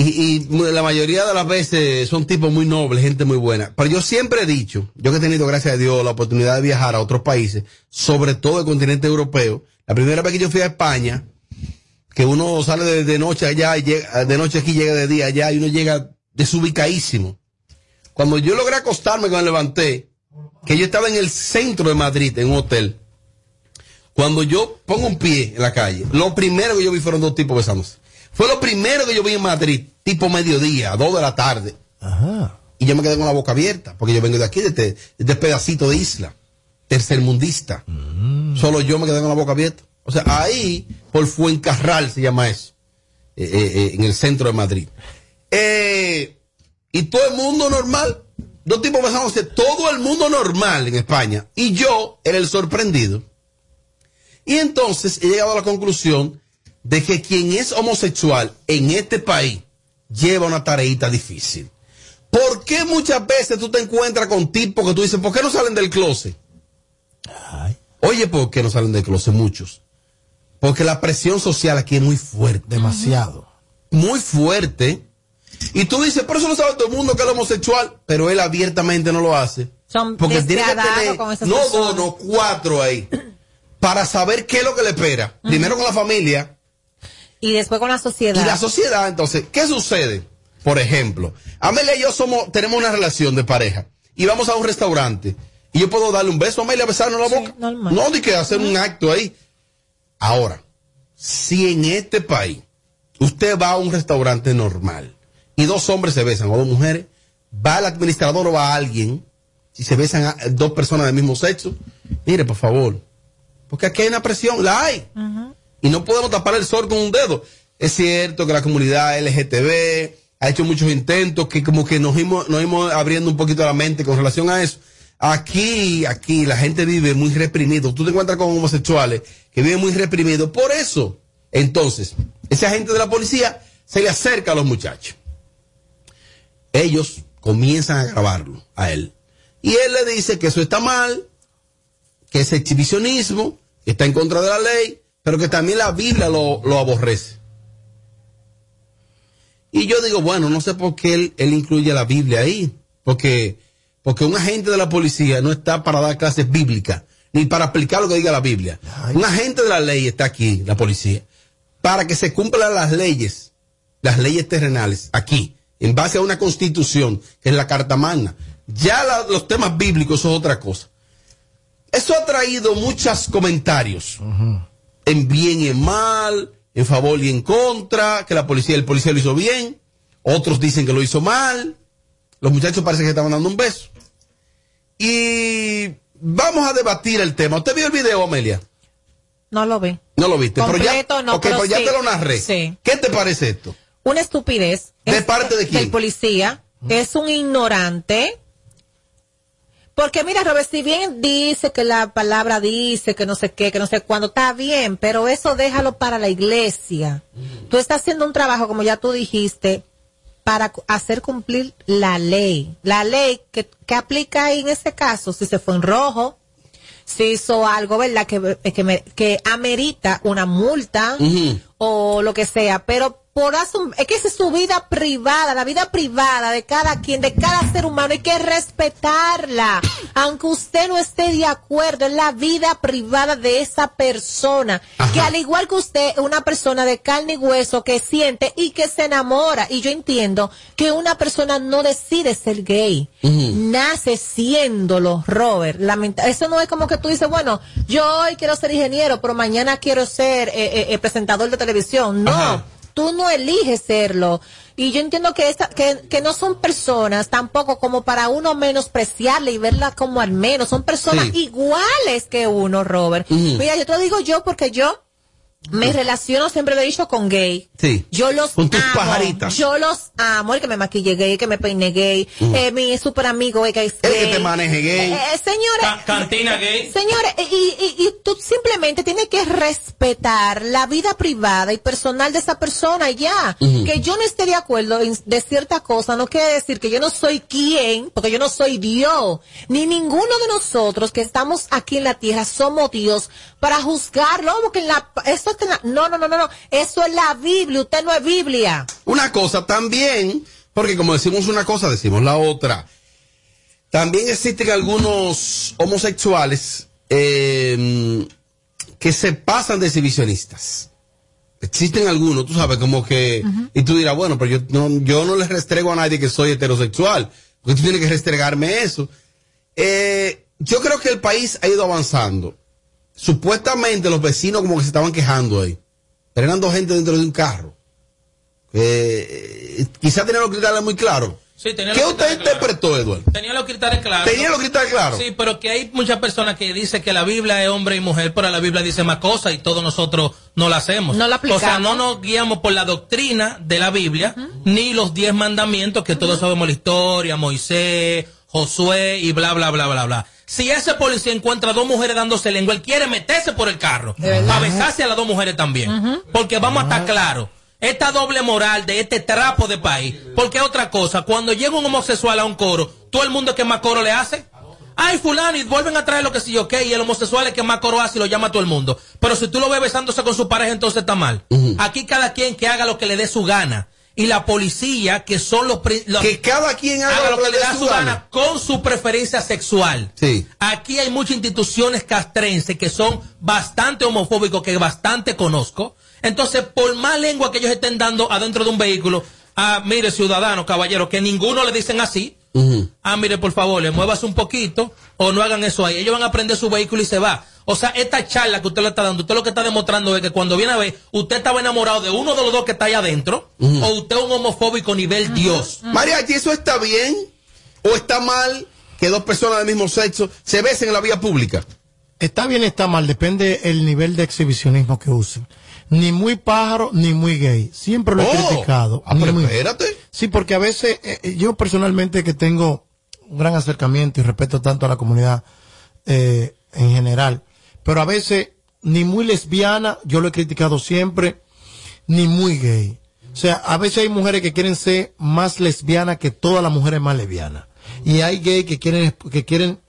Y, y la mayoría de las veces son tipos muy nobles, gente muy buena. Pero yo siempre he dicho, yo que he tenido, gracias a Dios, la oportunidad de viajar a otros países, sobre todo el continente europeo. La primera vez que yo fui a España, que uno sale de, noche allá y llega, de noche aquí llega de día allá y uno llega desubicadísimo. Cuando yo logré acostarme cuando me levanté, que yo estaba en el centro de Madrid, en un hotel, cuando yo pongo un pie en la calle, lo primero que yo vi fueron dos tipos besándose. Fue lo primero que yo vi en Madrid, tipo mediodía, dos de la tarde. Y yo me quedé con la boca abierta, porque yo vengo de aquí, de este, de este pedacito de isla, tercermundista. Solo yo me quedé con la boca abierta. O sea, ahí, por Fuencarral se llama eso, eh, eh, eh, en el centro de Madrid. Eh, y todo el mundo normal, dos tipos besándose, todo el mundo normal en España. Y yo era el sorprendido. Y entonces he llegado a la conclusión de que quien es homosexual en este país lleva una tareita difícil. ¿Por qué muchas veces tú te encuentras con tipos que tú dices, ¿por qué no salen del closet? Oye, ¿por qué no salen del closet muchos? Porque la presión social aquí es muy fuerte. Demasiado. Muy fuerte. Y tú dices, por eso no sabe todo el mundo que es homosexual, pero él abiertamente no lo hace. Son Porque tiene que tener, con esas no dos, no cuatro ahí, para saber qué es lo que le espera. Primero con la familia, Y después con la sociedad. y la sociedad, entonces, ¿qué sucede? Por ejemplo, Amelia y yo somos, tenemos una relación de pareja y vamos a un restaurante y yo puedo darle un beso a Amelia, besarnos la boca. No, ni que hacer un acto ahí. Ahora, si en este país usted va a un restaurante normal y dos hombres se besan o dos mujeres, va el administrador o va alguien, si se besan a- dos personas del mismo sexo, mire, por favor, porque aquí hay una presión, la hay y no podemos tapar el sol con un dedo. Es cierto que la comunidad LGTB ha hecho muchos intentos que como que nos hemos, nos hemos abriendo un poquito la mente con relación a eso. Aquí, aquí la gente vive muy reprimido. Tú te encuentras con homosexuales que viven muy reprimidos. Por eso, entonces, ese agente de la policía se le acerca a los muchachos. Ellos comienzan a grabarlo a él. Y él le dice que eso está mal, que es exhibicionismo, está en contra de la ley, pero que también la Biblia lo, lo aborrece. Y yo digo, bueno, no sé por qué él, él incluye la Biblia ahí, porque, porque un agente de la policía no está para dar clases bíblicas, ni para aplicar lo que diga la Biblia. Un agente de la ley está aquí, la policía, para que se cumplan las leyes, las leyes terrenales, aquí, en base a una constitución, que es la Carta Magna. Ya la- los temas bíblicos son otra cosa. Eso ha traído muchos comentarios, en bien y en mal, en favor y en contra, que la policía, el policía lo hizo bien, otros dicen que lo hizo mal, los muchachos parece que estaban dando un beso. Y vamos a debatir el tema. ¿Usted vio el video, Amelia? No lo ve. No lo viste, pero ya, Completo, no, ok, pero pues ya sí. te lo narré. Sí. ¿Qué te parece esto? Una estupidez. ¿De Es parte de quién? Del policía. Es un ignorante. Porque mira, Robert, si bien dice que la palabra dice que no sé qué, que no sé cuándo, está bien, pero eso déjalo para la iglesia. Tú estás haciendo un trabajo, como ya tú dijiste, para hacer cumplir la ley. La ley que, que aplica ahí en ese caso, si se fue en rojo, si hizo algo, ¿verdad? Que, que, me- que amerita una multa o lo que sea, pero por asun- es que esa es su vida privada, la vida privada de cada quien, de cada ser humano, hay que respetarla. aunque usted no esté de acuerdo, es la vida privada de esa persona, que al igual que usted, es una persona de carne y hueso que siente y que se enamora. Y yo entiendo que una persona no decide ser gay, nace siéndolo, Robert. Lamenta- eso no es como que tú dices, bueno, yo hoy quiero ser ingeniero, pero mañana quiero ser eh, eh, eh, presentador de televisión. No, Ajá. Tú no eliges serlo. Y yo entiendo que, esta, que, que no son personas tampoco como para uno menospreciarle y verla como al menos. Son personas Sí. iguales que uno, Robert. Mira, yo te lo digo yo porque yo me relaciono, siempre lo he dicho, con gay. Sí. Yo los Con tus amo. pajaritas. Yo los amo. El que me maquille gay, el que me peine gay, Ujú. eh, mi super amigo el que es El gay. que te maneje gay. Eh, eh, señores, Ca- cantina gay. Señores, y, y, y tú simplemente tienes que respetar la vida privada y personal de esa persona y ya. Ujú. Que yo no esté de acuerdo en- de cierta cosa no quiere decir que yo no soy quien, porque yo no soy Dios, ni ninguno de nosotros que estamos aquí en la tierra somos Dios para juzgarlo, porque en la, eso en la- no, no, no, no, no, eso es la Biblia, usted no es Biblia. Una cosa también, porque como decimos una cosa, decimos la otra. También existen algunos homosexuales eh, que se pasan de exhibicionistas. Existen algunos, tú sabes, como que... Y tú dirás, bueno, pero yo no, yo no les restrego a nadie que soy heterosexual. Porque tú tienes que restregarme eso. Eh, yo creo que el país ha ido avanzando. Supuestamente los vecinos como que se estaban quejando ahí. Pero eran dos gente dentro de un carro. Eh, quizá tenían los criterios muy claros. Sí, tenía ¿Qué los usted interpretó, Eduardo? Tenía los criterios claros. Tenía los criterios claros. Sí, pero que hay muchas personas que dicen que la Biblia es hombre y mujer, pero la Biblia dice más cosas y todos nosotros no la hacemos. No la O sea, aplicamos. no nos guiamos por la doctrina de la Biblia, ni los diez mandamientos que todos sabemos la historia, Moisés, Josué y bla, bla, bla, bla, bla. Si ese policía encuentra dos mujeres dándose lengua, él quiere meterse por el carro. Para besarse a las dos mujeres también. Porque vamos a estar claros. Esta doble moral de este trapo de país. Porque otra cosa, cuando llega un homosexual a un coro, todo el mundo que más coro le hace. Ay, fulano, y vuelven a traer lo que sí, ok, y el homosexual es que más coro hace y lo llama a todo el mundo. Pero si tú lo ves besándose con su pareja, entonces está mal. Aquí cada quien que haga lo que le dé su gana. Y la policía, que son los... Que cada quien haga lo que le da su gana con su preferencia sexual. Sí. Aquí hay muchas instituciones castrenses que son bastante homofóbicos, que bastante conozco. Entonces, por más lengua que ellos estén dando adentro de un vehículo, ah, mire, ciudadano, caballero, que ninguno le dicen así. Ah, mire, por favor, le muevas un poquito o no hagan eso ahí. Ellos van a prender su vehículo y se va. O sea, esta charla que usted le está dando, usted lo que está demostrando es que cuando viene a ver, usted estaba enamorado de uno de los dos que está ahí adentro, o usted es un homofóbico nivel Dios. Mariachi, ¿eso está bien o está mal que dos personas del mismo sexo se besen en la vía pública? Está bien, está mal, depende el nivel de exhibicionismo que usen. Ni muy pájaro, ni muy gay. Siempre lo he Oh. criticado. Ah, Ni pero muy- espérate. Sí, porque a veces, eh, eh, yo personalmente que tengo un gran acercamiento y respeto tanto a la comunidad eh, en general, pero a veces ni muy lesbiana, yo lo he criticado siempre, ni muy gay. O sea, a veces hay mujeres que quieren ser más lesbianas que todas las mujeres más lesbianas. Y hay gays que quieren, que quieren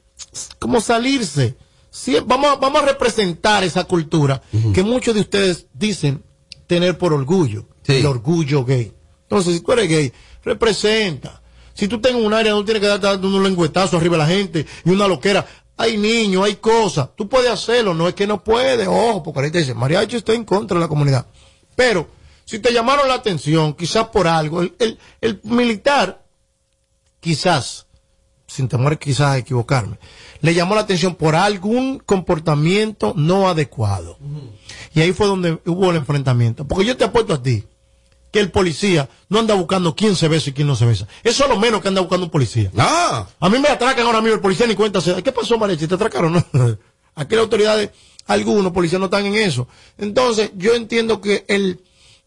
como salirse. Sí, vamos, a- vamos a representar esa cultura que muchos de ustedes dicen tener por orgullo. El orgullo gay. Entonces, si tú eres gay, representa. Si tú tienes un área donde tienes que dar dando un lengüetazo arriba a la gente y una loquera, hay niños, hay cosas. Tú puedes hacerlo, no es que no puedes, ojo, porque ahorita dice, mariachi está en contra de la comunidad. Pero, si te llamaron la atención, quizás por algo, el, el- el militar, quizás, sin temor quizás a equivocarme, le llamó la atención por algún comportamiento no adecuado. Y ahí fue donde hubo el enfrentamiento. Porque yo te apuesto a ti que el policía no anda buscando quién se besa y quién no se besa. Eso es lo menos que anda buscando un policía. Ah. A mí me atracan ahora mismo el policía ni cuenta. ¿Qué pasó, Marechi? ¿Te atracaron? Aquí las autoridades, algunos policías no están en eso. Entonces, yo entiendo que el,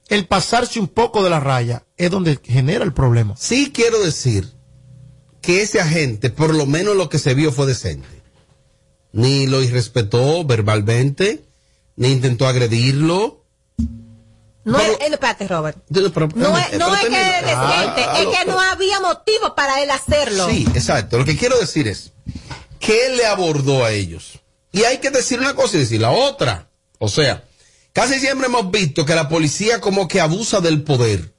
el pasarse un poco de la raya es donde genera el problema. Sí quiero decir que ese agente, por lo menos lo que se vio fue decente. Ni lo irrespetó verbalmente, ni intentó agredirlo. No es, eh, espérate, Robert. Pero- pero- No es, no es que es decente, Ah, es lo- que no había motivo para él hacerlo. Sí, exacto. Lo que quiero decir es que él le abordó a ellos. Y hay que decir una cosa y decir la otra. O sea, casi siempre hemos visto que la policía como que abusa del poder.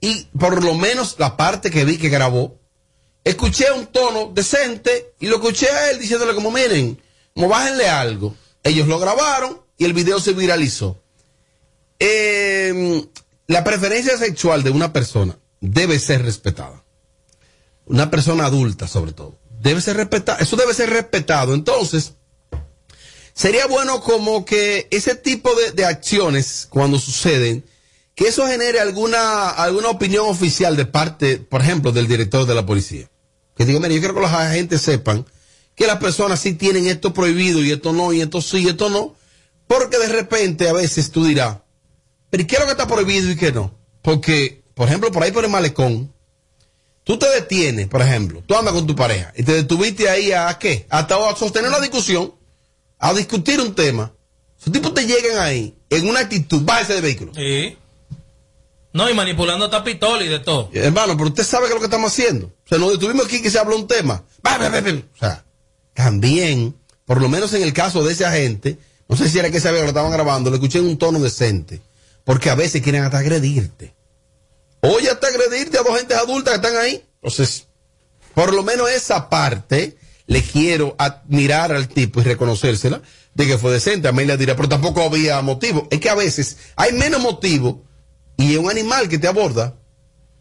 Y por lo menos la parte que vi que grabó, escuché un tono decente y lo escuché a él diciéndole como miren, como bájenle algo. Ellos lo grabaron y el video se viralizó. Eh, la preferencia sexual de una persona debe ser respetada. Una persona adulta, sobre todo. Debe ser respetada. Eso debe ser respetado. Entonces, sería bueno como que ese tipo de, de acciones, cuando suceden, que eso genere alguna, alguna opinión oficial de parte, por ejemplo, del director de la policía. Que diga, mire, yo quiero que los agentes sepan que las personas sí tienen esto prohibido y esto no, y esto sí, y esto no. Porque de repente a veces tú dirás, pero ¿y qué es lo que está prohibido y qué no? Porque, por ejemplo, por ahí por el malecón, tú te detienes, por ejemplo, tú andas con tu pareja y te detuviste ahí a, ¿a qué? Hasta a sostener una discusión, a discutir un tema. Esos tipos te llegan ahí en una actitud, bájese de vehículo. Sí. No, y manipulando hasta pistola y de todo. Hermano, pero usted sabe qué es lo que estamos haciendo. O sea, nos detuvimos aquí que se habló un tema. O sea, también, por lo menos en el caso de ese agente, no sé si era que sabía que lo estaban grabando, le escuché en un tono decente. Porque a veces quieren hasta agredirte. Oye, hasta agredirte a dos gentes adultas que están ahí. Entonces, por lo menos esa parte le quiero admirar al tipo y reconocérsela de que fue decente. A mí le dirá, pero tampoco había motivo. Es que a veces hay menos motivo y es un animal que te aborda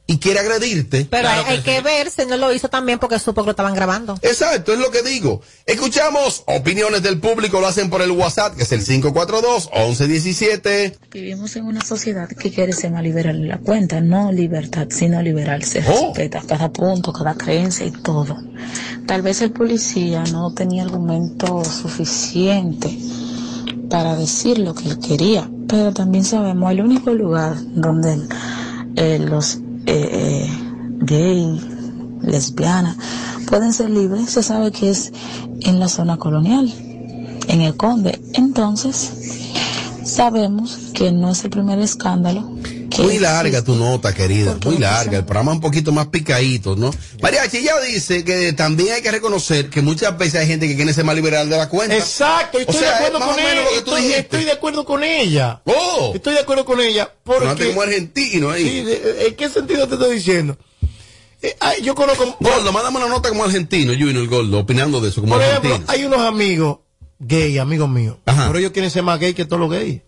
y quiere agredirte. Pero hay, hay que ver si no lo hizo también porque supo que lo estaban grabando. Exacto, es lo que digo. Escuchamos opiniones del público, lo hacen por el WhatsApp, que es el 542-1117. Vivimos en una sociedad que quiere ser más liberal en la cuenta, no libertad, sino liberal. Se Oh. respeta cada punto, cada creencia y todo. Tal vez el policía no tenía argumento suficiente para decir lo que él quería, pero también sabemos el único lugar donde eh, los eh, eh, gay, lesbianas pueden ser libres, se sabe que es en la zona colonial, en el Conde. Entonces, sabemos que no es el primer escándalo. Muy larga tu nota, querida, muy larga. El programa un poquito más picadito, ¿no? Mariachi ya dice que también hay que reconocer que muchas veces hay gente que quiere ser más liberal de la cuenta. Exacto, y O estoy sea, de acuerdo es más con o menos ella. lo que tú Estoy, estoy de acuerdo con ella. Oh. Estoy de acuerdo con ella. Porque, Sonaste como argentino ahí. Sí, de- ¿En qué sentido te estoy diciendo? Eh, ay, yo conozco. Gordo, mándame una nota como argentino, Junior Gordo, opinando de eso, como Por ejemplo, argentino. hay unos amigos gay, amigos míos. Pero ellos quieren ser más gay que todos los gays.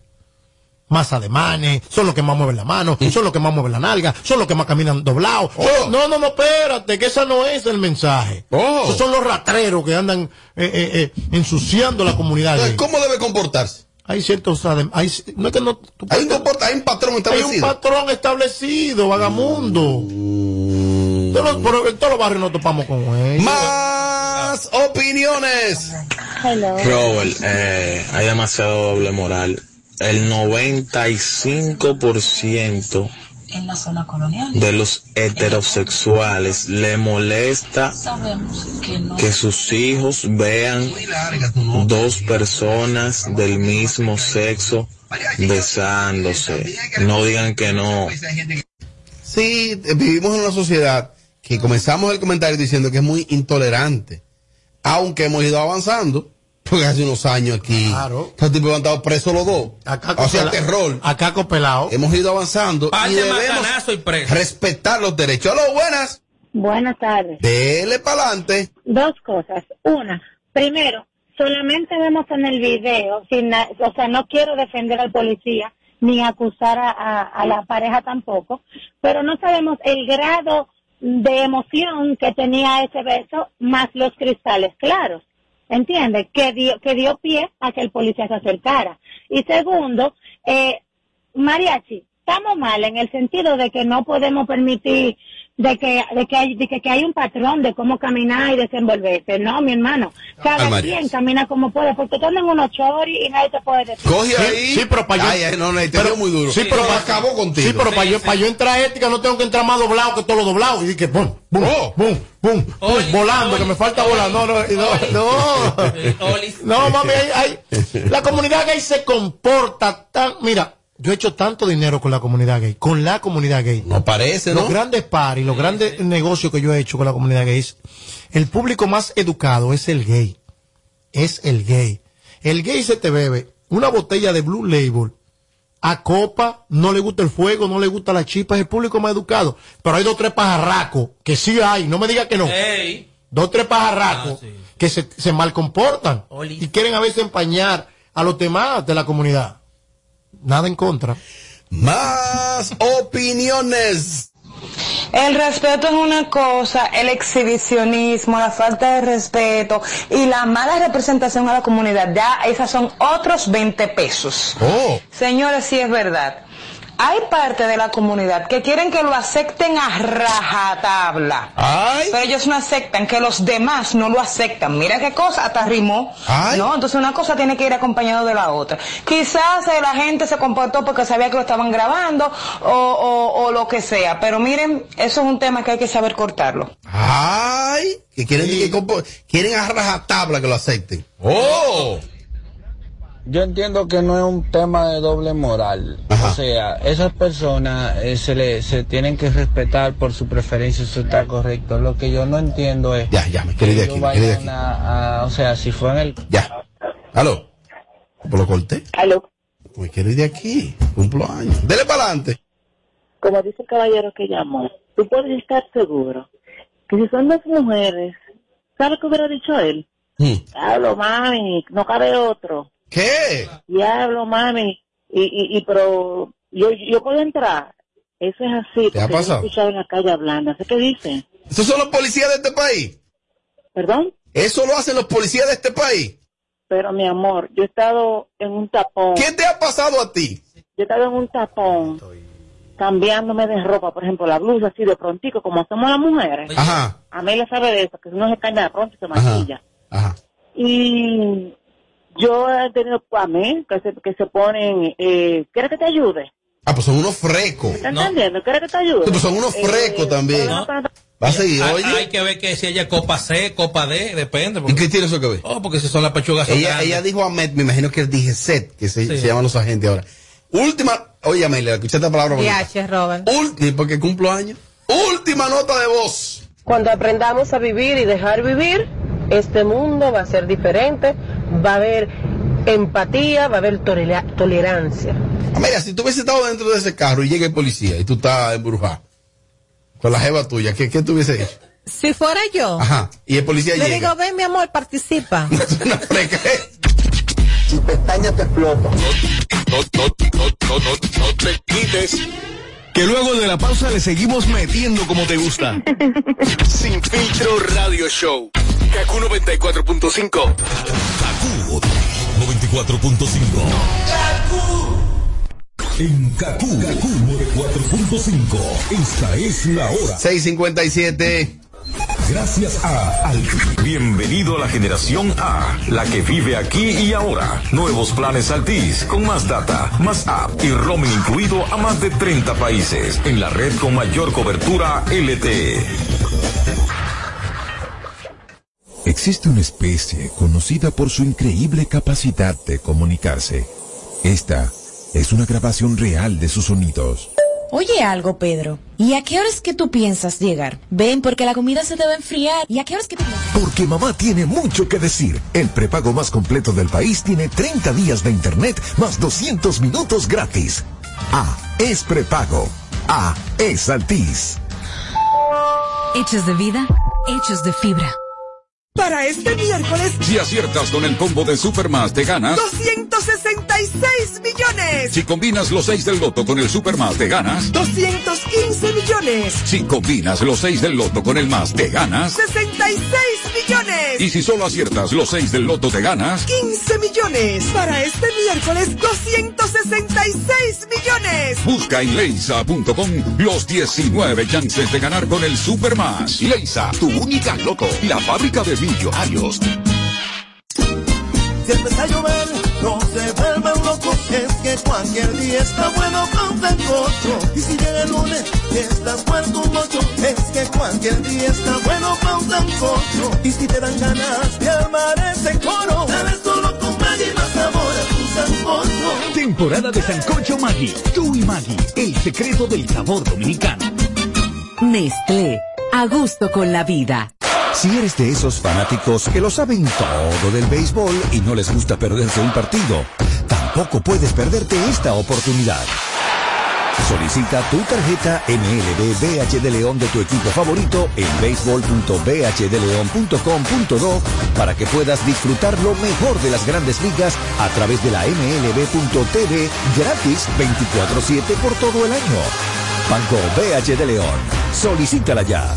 Más ademanes, son los que más mueven la mano, son los que más mueven la nalga, son los que más caminan doblados. Son- No, no, no, espérate, que ese no es el mensaje. Esos son los ratreros que andan eh, eh, eh, ensuciando la comunidad gay. ¿Cómo debe comportarse? Hay ciertos adem- hay, no es que no, tú Hay un, comporta- hay un patrón hay un establecido. patrón establecido, vagamundo. Mm. Todos los- pero en todos los barrios nos topamos con ellos. Más opiniones. Robert, eh, hay demasiado doble moral. El 95% En la zona colonial. de los heterosexuales le molesta que no. que sus hijos vean dos personas del mismo sexo besándose. No digan que no. Sí, vivimos en una sociedad que comenzamos el comentario diciendo que es muy intolerante. Aunque hemos ido avanzando, porque hace unos años aquí, estos tipos han estado presos los dos. o sea, terror. Acá copelado. Hemos ido avanzando y de debemos macanazo y preso. respetar los derechos. Aló, buenas. Buenas tardes. Dele para adelante. Dos cosas. Una, primero, solamente vemos en el video, sin na- o sea, no quiero defender al policía ni acusar a, a- a la pareja tampoco, pero no sabemos el grado de emoción que tenía ese beso más los cristales claros. ¿Entiendes? Que dio, que dio pie a que el policía se acercara. Y segundo, eh, mariachi, estamos mal en el sentido de que no podemos permitir de que, de que, hay, de que, que hay un patrón de cómo caminar y desenvolverse. No, mi hermano. Cada quien camina como puede, porque tú andas en unos choris y nadie te puede decir. Coge ahí. Sí, pero para yo. Ay, ay, no, no, te dio muy duro. Sí, pero No, para- acabó contigo. Sí, pero para yo, para yo entrar a ética no tengo que entrar más doblado que todos los doblados. Y dije, pum, pum, Oh. pum, pum, volando, que me falta volar. No, no, no. No, no mami, hay, hay- la comunidad gay se comporta tan. Mira, yo he hecho tanto dinero con la comunidad gay, con la comunidad gay. No parece, ¿no? Los grandes paris, los grandes negocios que yo he hecho con la comunidad gay, es- el público más educado es el gay. Es el gay. El gay se te bebe una botella de Blue Label a copa, no le gusta el fuego, no le gusta la chispa, es el público más educado. Pero hay dos tres pajarracos, que sí hay, no me diga que no. Dos tres pajarracos que se, se mal comportan y quieren a veces empañar a los demás de la comunidad. Nada en contra. Más opiniones. El respeto es una cosa, el exhibicionismo, la falta de respeto y la mala representación a la comunidad, ya esas son otros 20 pesos. Oh. Señores, sí es verdad. Hay parte de la comunidad que quieren que lo acepten a rajatabla. Pero ellos no aceptan que los demás no lo aceptan. Mira qué cosa, hasta rimó. ¿No? Entonces una cosa tiene que ir acompañado de la otra. Quizás eh, la gente se comportó porque sabía que lo estaban grabando o, o- o lo que sea. Pero miren, eso es un tema que hay que saber cortarlo. Ay, que quieren, que quieren a rajatabla que lo acepten. Oh. Yo entiendo que no es un tema de doble moral. O sea, esas personas eh, se le se tienen que respetar por su preferencia, eso está correcto. Lo que yo no entiendo es Ya, ya, me quiero ir de que aquí, me de vayan a, a- o sea, si fue en el Ya. ¿Aló? ¿Por lo corté? Aló. Me quiero ir de aquí. Cumplo años. Dele para adelante. Como dice el caballero que llamó, tú puedes estar seguro que si son dos mujeres, ¿sabes qué hubiera dicho él? Diablo, mami, no cabe otro. ¿Qué? Diablo, mami. Y, y, y pero yo, yo puedo entrar. Eso es así. ¿Qué ha yo he pasado? escuchado en la calle hablando. ¿Sé qué dicen? ¿Esos son los policías de este país? ¿Perdón? ¿Eso lo hacen los policías de este país? Pero mi amor, yo he estado en un tapón. ¿Qué te ha pasado a ti? Yo he estado en un tapón cambiándome de ropa, por ejemplo, la blusa así de prontico, como hacemos las mujeres. Ajá. Amelia sabe de eso, que uno se caña de pronto y se Ajá. maquilla. Ajá. Y yo he tenido a mí que se, que se ponen, eh, ¿quieres que te ayude? Ah, pues son unos frecos. ¿Estás entendiendo? ¿Quieres que te ayude? Pues son unos frecos Eh, también. no, no- Va a seguir, Hay, oye. hay que ver que si ella es copa C, copa D, depende. ¿Y qué tiene eso que ver? Oh, porque si son las pechugas Ella, grandes. ella dijo a Met, me imagino que dije set, que se, Sí. se llaman los agentes ahora. Última, oye Amelia, escuché esta palabra. DH, Robert. Última, porque cumplo años. Última nota de voz. Cuando aprendamos a vivir y dejar vivir, este mundo va a ser diferente, va a haber empatía, va a haber tolera- tolerancia. Amelia, si tú hubieses estado dentro de ese carro y llega el policía y tú estás embrujado con la jeva tuya, ¿qué, qué tú hubieses hecho? Si fuera yo, Ajá. Y el policía le llega. digo, ven mi amor, participa. Si pestaña te explota. No, no, no, no, no, no te quites. Que luego de la pausa le seguimos metiendo como te gusta. Sin filtro radio show. Kaku 94.5. Kaku 94.5. En Kaku, Kaku 94.5. Esta es la hora. 657. Gracias a Al. Bienvenido a la generación A, la que vive aquí y ahora. Nuevos planes Altis, con más data, más app y roaming incluido a más de 30 países, en la red con mayor cobertura LTE. Existe una especie conocida por su increíble capacidad de comunicarse. Esta es una grabación real de sus sonidos. Oye algo, Pedro. ¿Y a qué horas que tú piensas llegar? Ven, porque la comida se a enfriar. ¿Y a qué horas que tú piensas? Porque mamá tiene mucho que decir. El prepago más completo del país tiene 30 días de internet más 200 minutos gratis. A es prepago. A es Altis. Hechos de vida, hechos de fibra. Para este miércoles, Si aciertas con el combo de Supermas, te ganas. 266 millones. Si combinas los 6 del loto con el Supermas, te ganas. 215 millones. Si combinas los 6 del loto con el más, te ganas. 66 millones. Y si solo aciertas los 6 del loto, te ganas. 15 millones. Para este miércoles, 266 millones. Busca en leisa.com los 19 chances de ganar con el Supermas. Leisa, tu única loto. La fábrica de millonarios. Si que cualquier día está bueno con sancocho. Y si llega el lunes y estás muerto un mocho, es que cualquier día está bueno con sancocho. Y si te dan ganas de armar ese coro, debes solo con Maggi más sabor a tu sancocho. Temporada de Sancocho Maggi. Tú y Maggi, el secreto del sabor dominicano. Nestlé, a gusto con la vida. Si eres de esos fanáticos que lo saben todo del béisbol y no les gusta perderse un partido, tampoco puedes perderte esta oportunidad. Solicita tu tarjeta MLB BH de León de tu equipo favorito en béisbol.bhdeleon.com.do para que puedas disfrutar lo mejor de las grandes ligas a través de la MLB.tv gratis 24-7 por todo el año. Banco BH de León. Solicítala ya.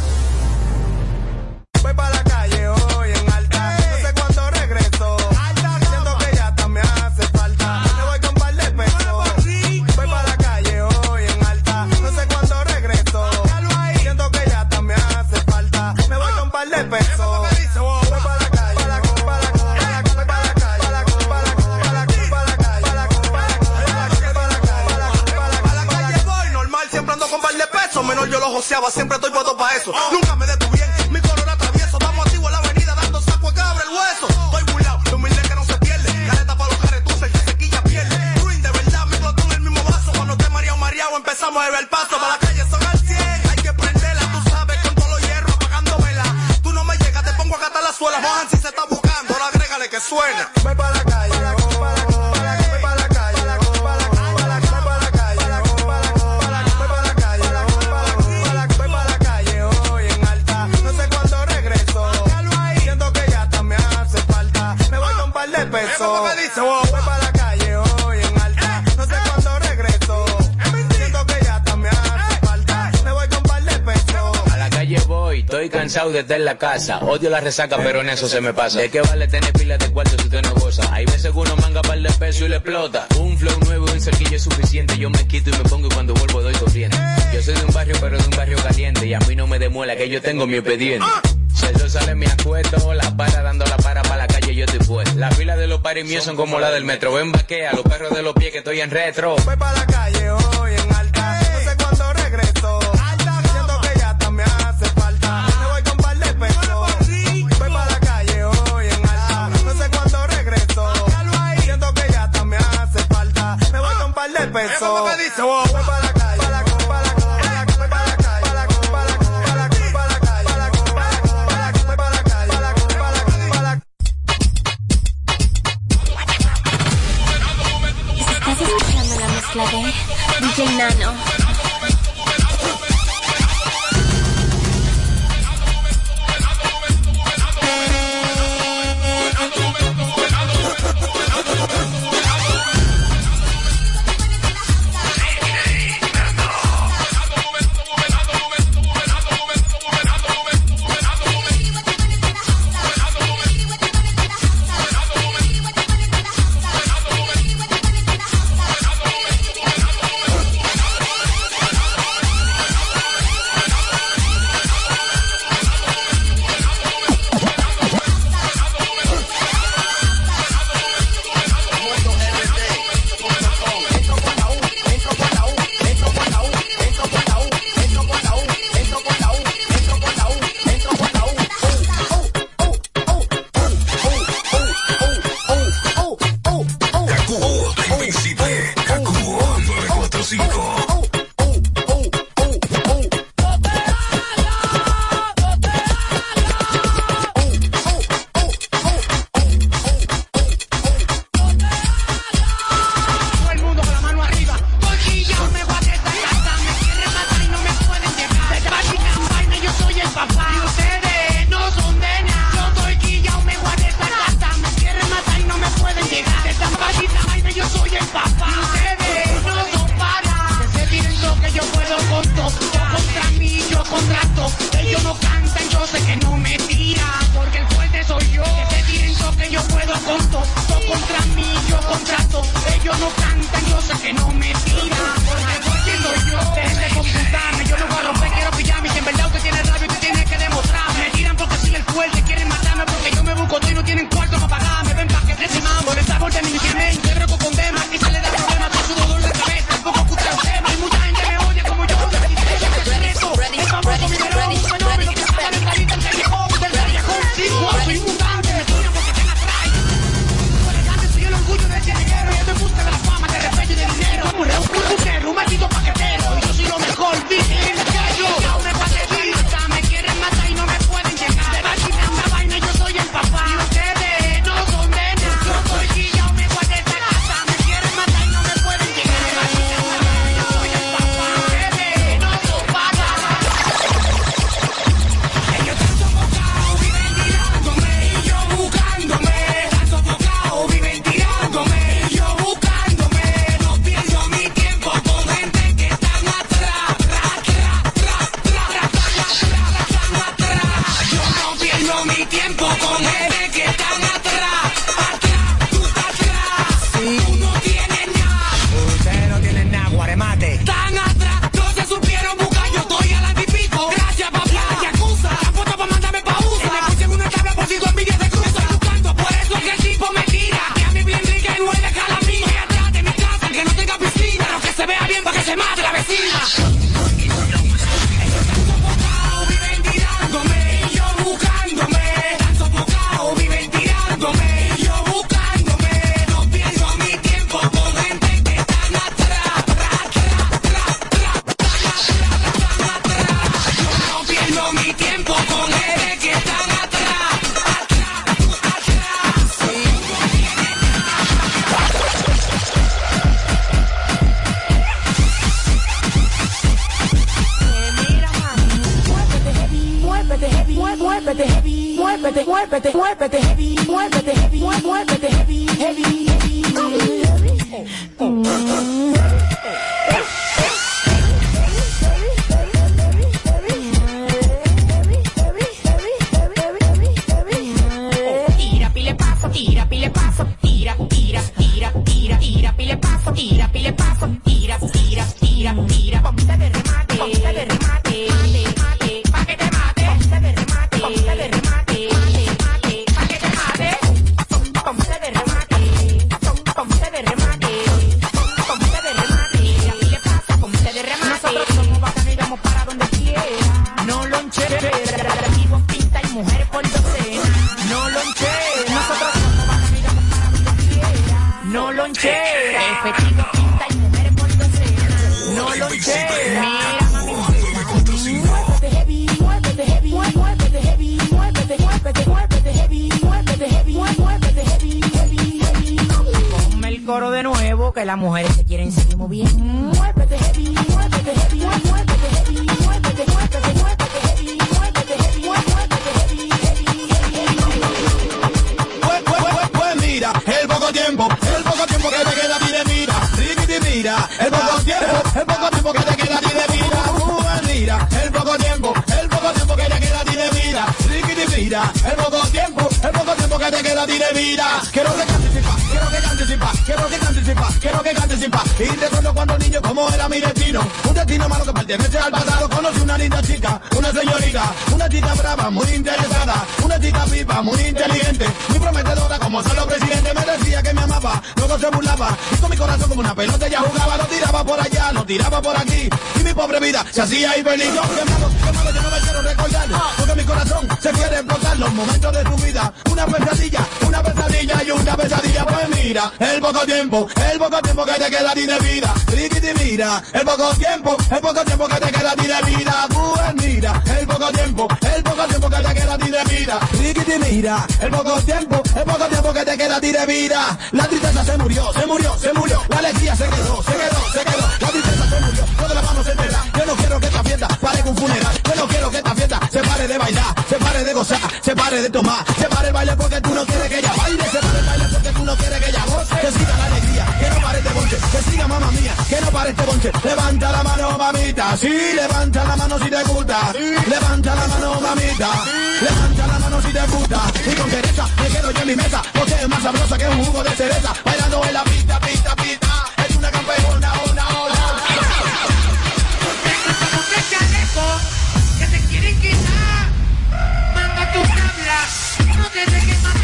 Lo joseaba, siempre estoy puesto para eso. Nunca me detuvieron. Cansado de estar la casa. Odio la resaca, pero en eso se me pasa. ¿De qué vale tener pila de cuartos si usted no goza? Hay veces que uno manga par de pesos y le explota. Un flow nuevo y un cerquillo es suficiente. Yo me quito y me pongo y cuando vuelvo doy corriente. Yo soy de un barrio, pero de un barrio caliente. Y a mí no me demuela que yo tengo mi expediente. El sol sale me acuesto, la para dando la para para la calle yo estoy puesto. Las filas de los paris míos son como la del metro. Ven vaquea, los perros de los pies que estoy en retro. Voy para la pesos. Voy muy interesada, una chica viva, muy inteligente, muy prometedora como solo presidente. Me decía que me amaba, luego se burlaba y con mi corazón como una pelota ella jugaba, lo tiraba por allá, lo tiraba por aquí y mi pobre vida se hacía infeliz. Yo, quemado, quemado, yo no me quiero recordar, porque mi corazón se quiere explotar los momentos de tu vida, una pesadilla, una pesadilla y una pesadilla. Pues mira, el poco tiempo, el poco tiempo que te queda a ti de vida, riquiti mira, el poco tiempo, el poco tiempo que te queda a ti de vida, pues mira, el poco tiempo vida, riquiti mira, el poco tiempo, el poco tiempo que te queda a vida, la tristeza se murió, se murió, se murió, la alegría se quedó, se quedó, se quedó, la tristeza se murió, todas las manos se enterran, yo no quiero que esta fiesta pare con un funeral, yo no quiero que esta fiesta se pare de bailar, se pare de gozar, se pare de tomar, se pare el baile porque tú no quieres que ella baile, se pare el baile tú no quieres que ella goce, que siga la alegría, que no pare este bonche, que siga mamá mía, que no pare este bonche, levanta la mano mamita, sí, levanta la mano si te gusta, levanta la mano mamita, levanta la mano si te gusta, y con Teresa me quedo yo en mi mesa, porque es más sabrosa que un jugo de cereza, bailando en la pista, pista, pista, es una campeona, una, una, que te quieren quitar. Manda tu tabla, no te dejes matar.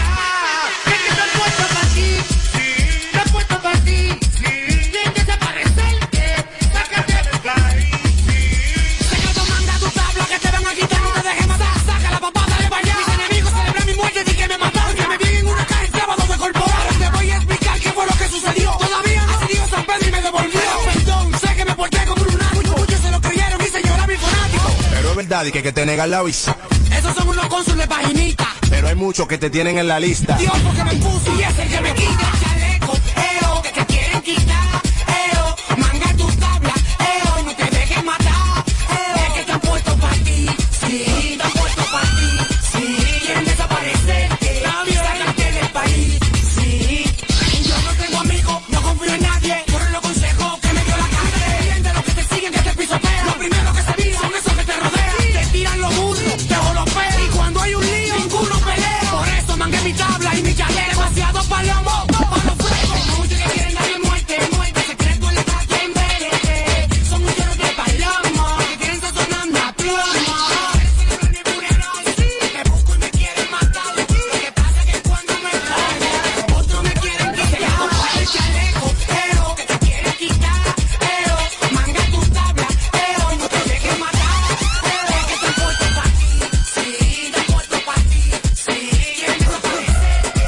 Verdad y que, que te negan la visa. Esos son unos cónsules paginita. Pero hay muchos que te tienen en la lista. Dios porque me puso y es el que me quita.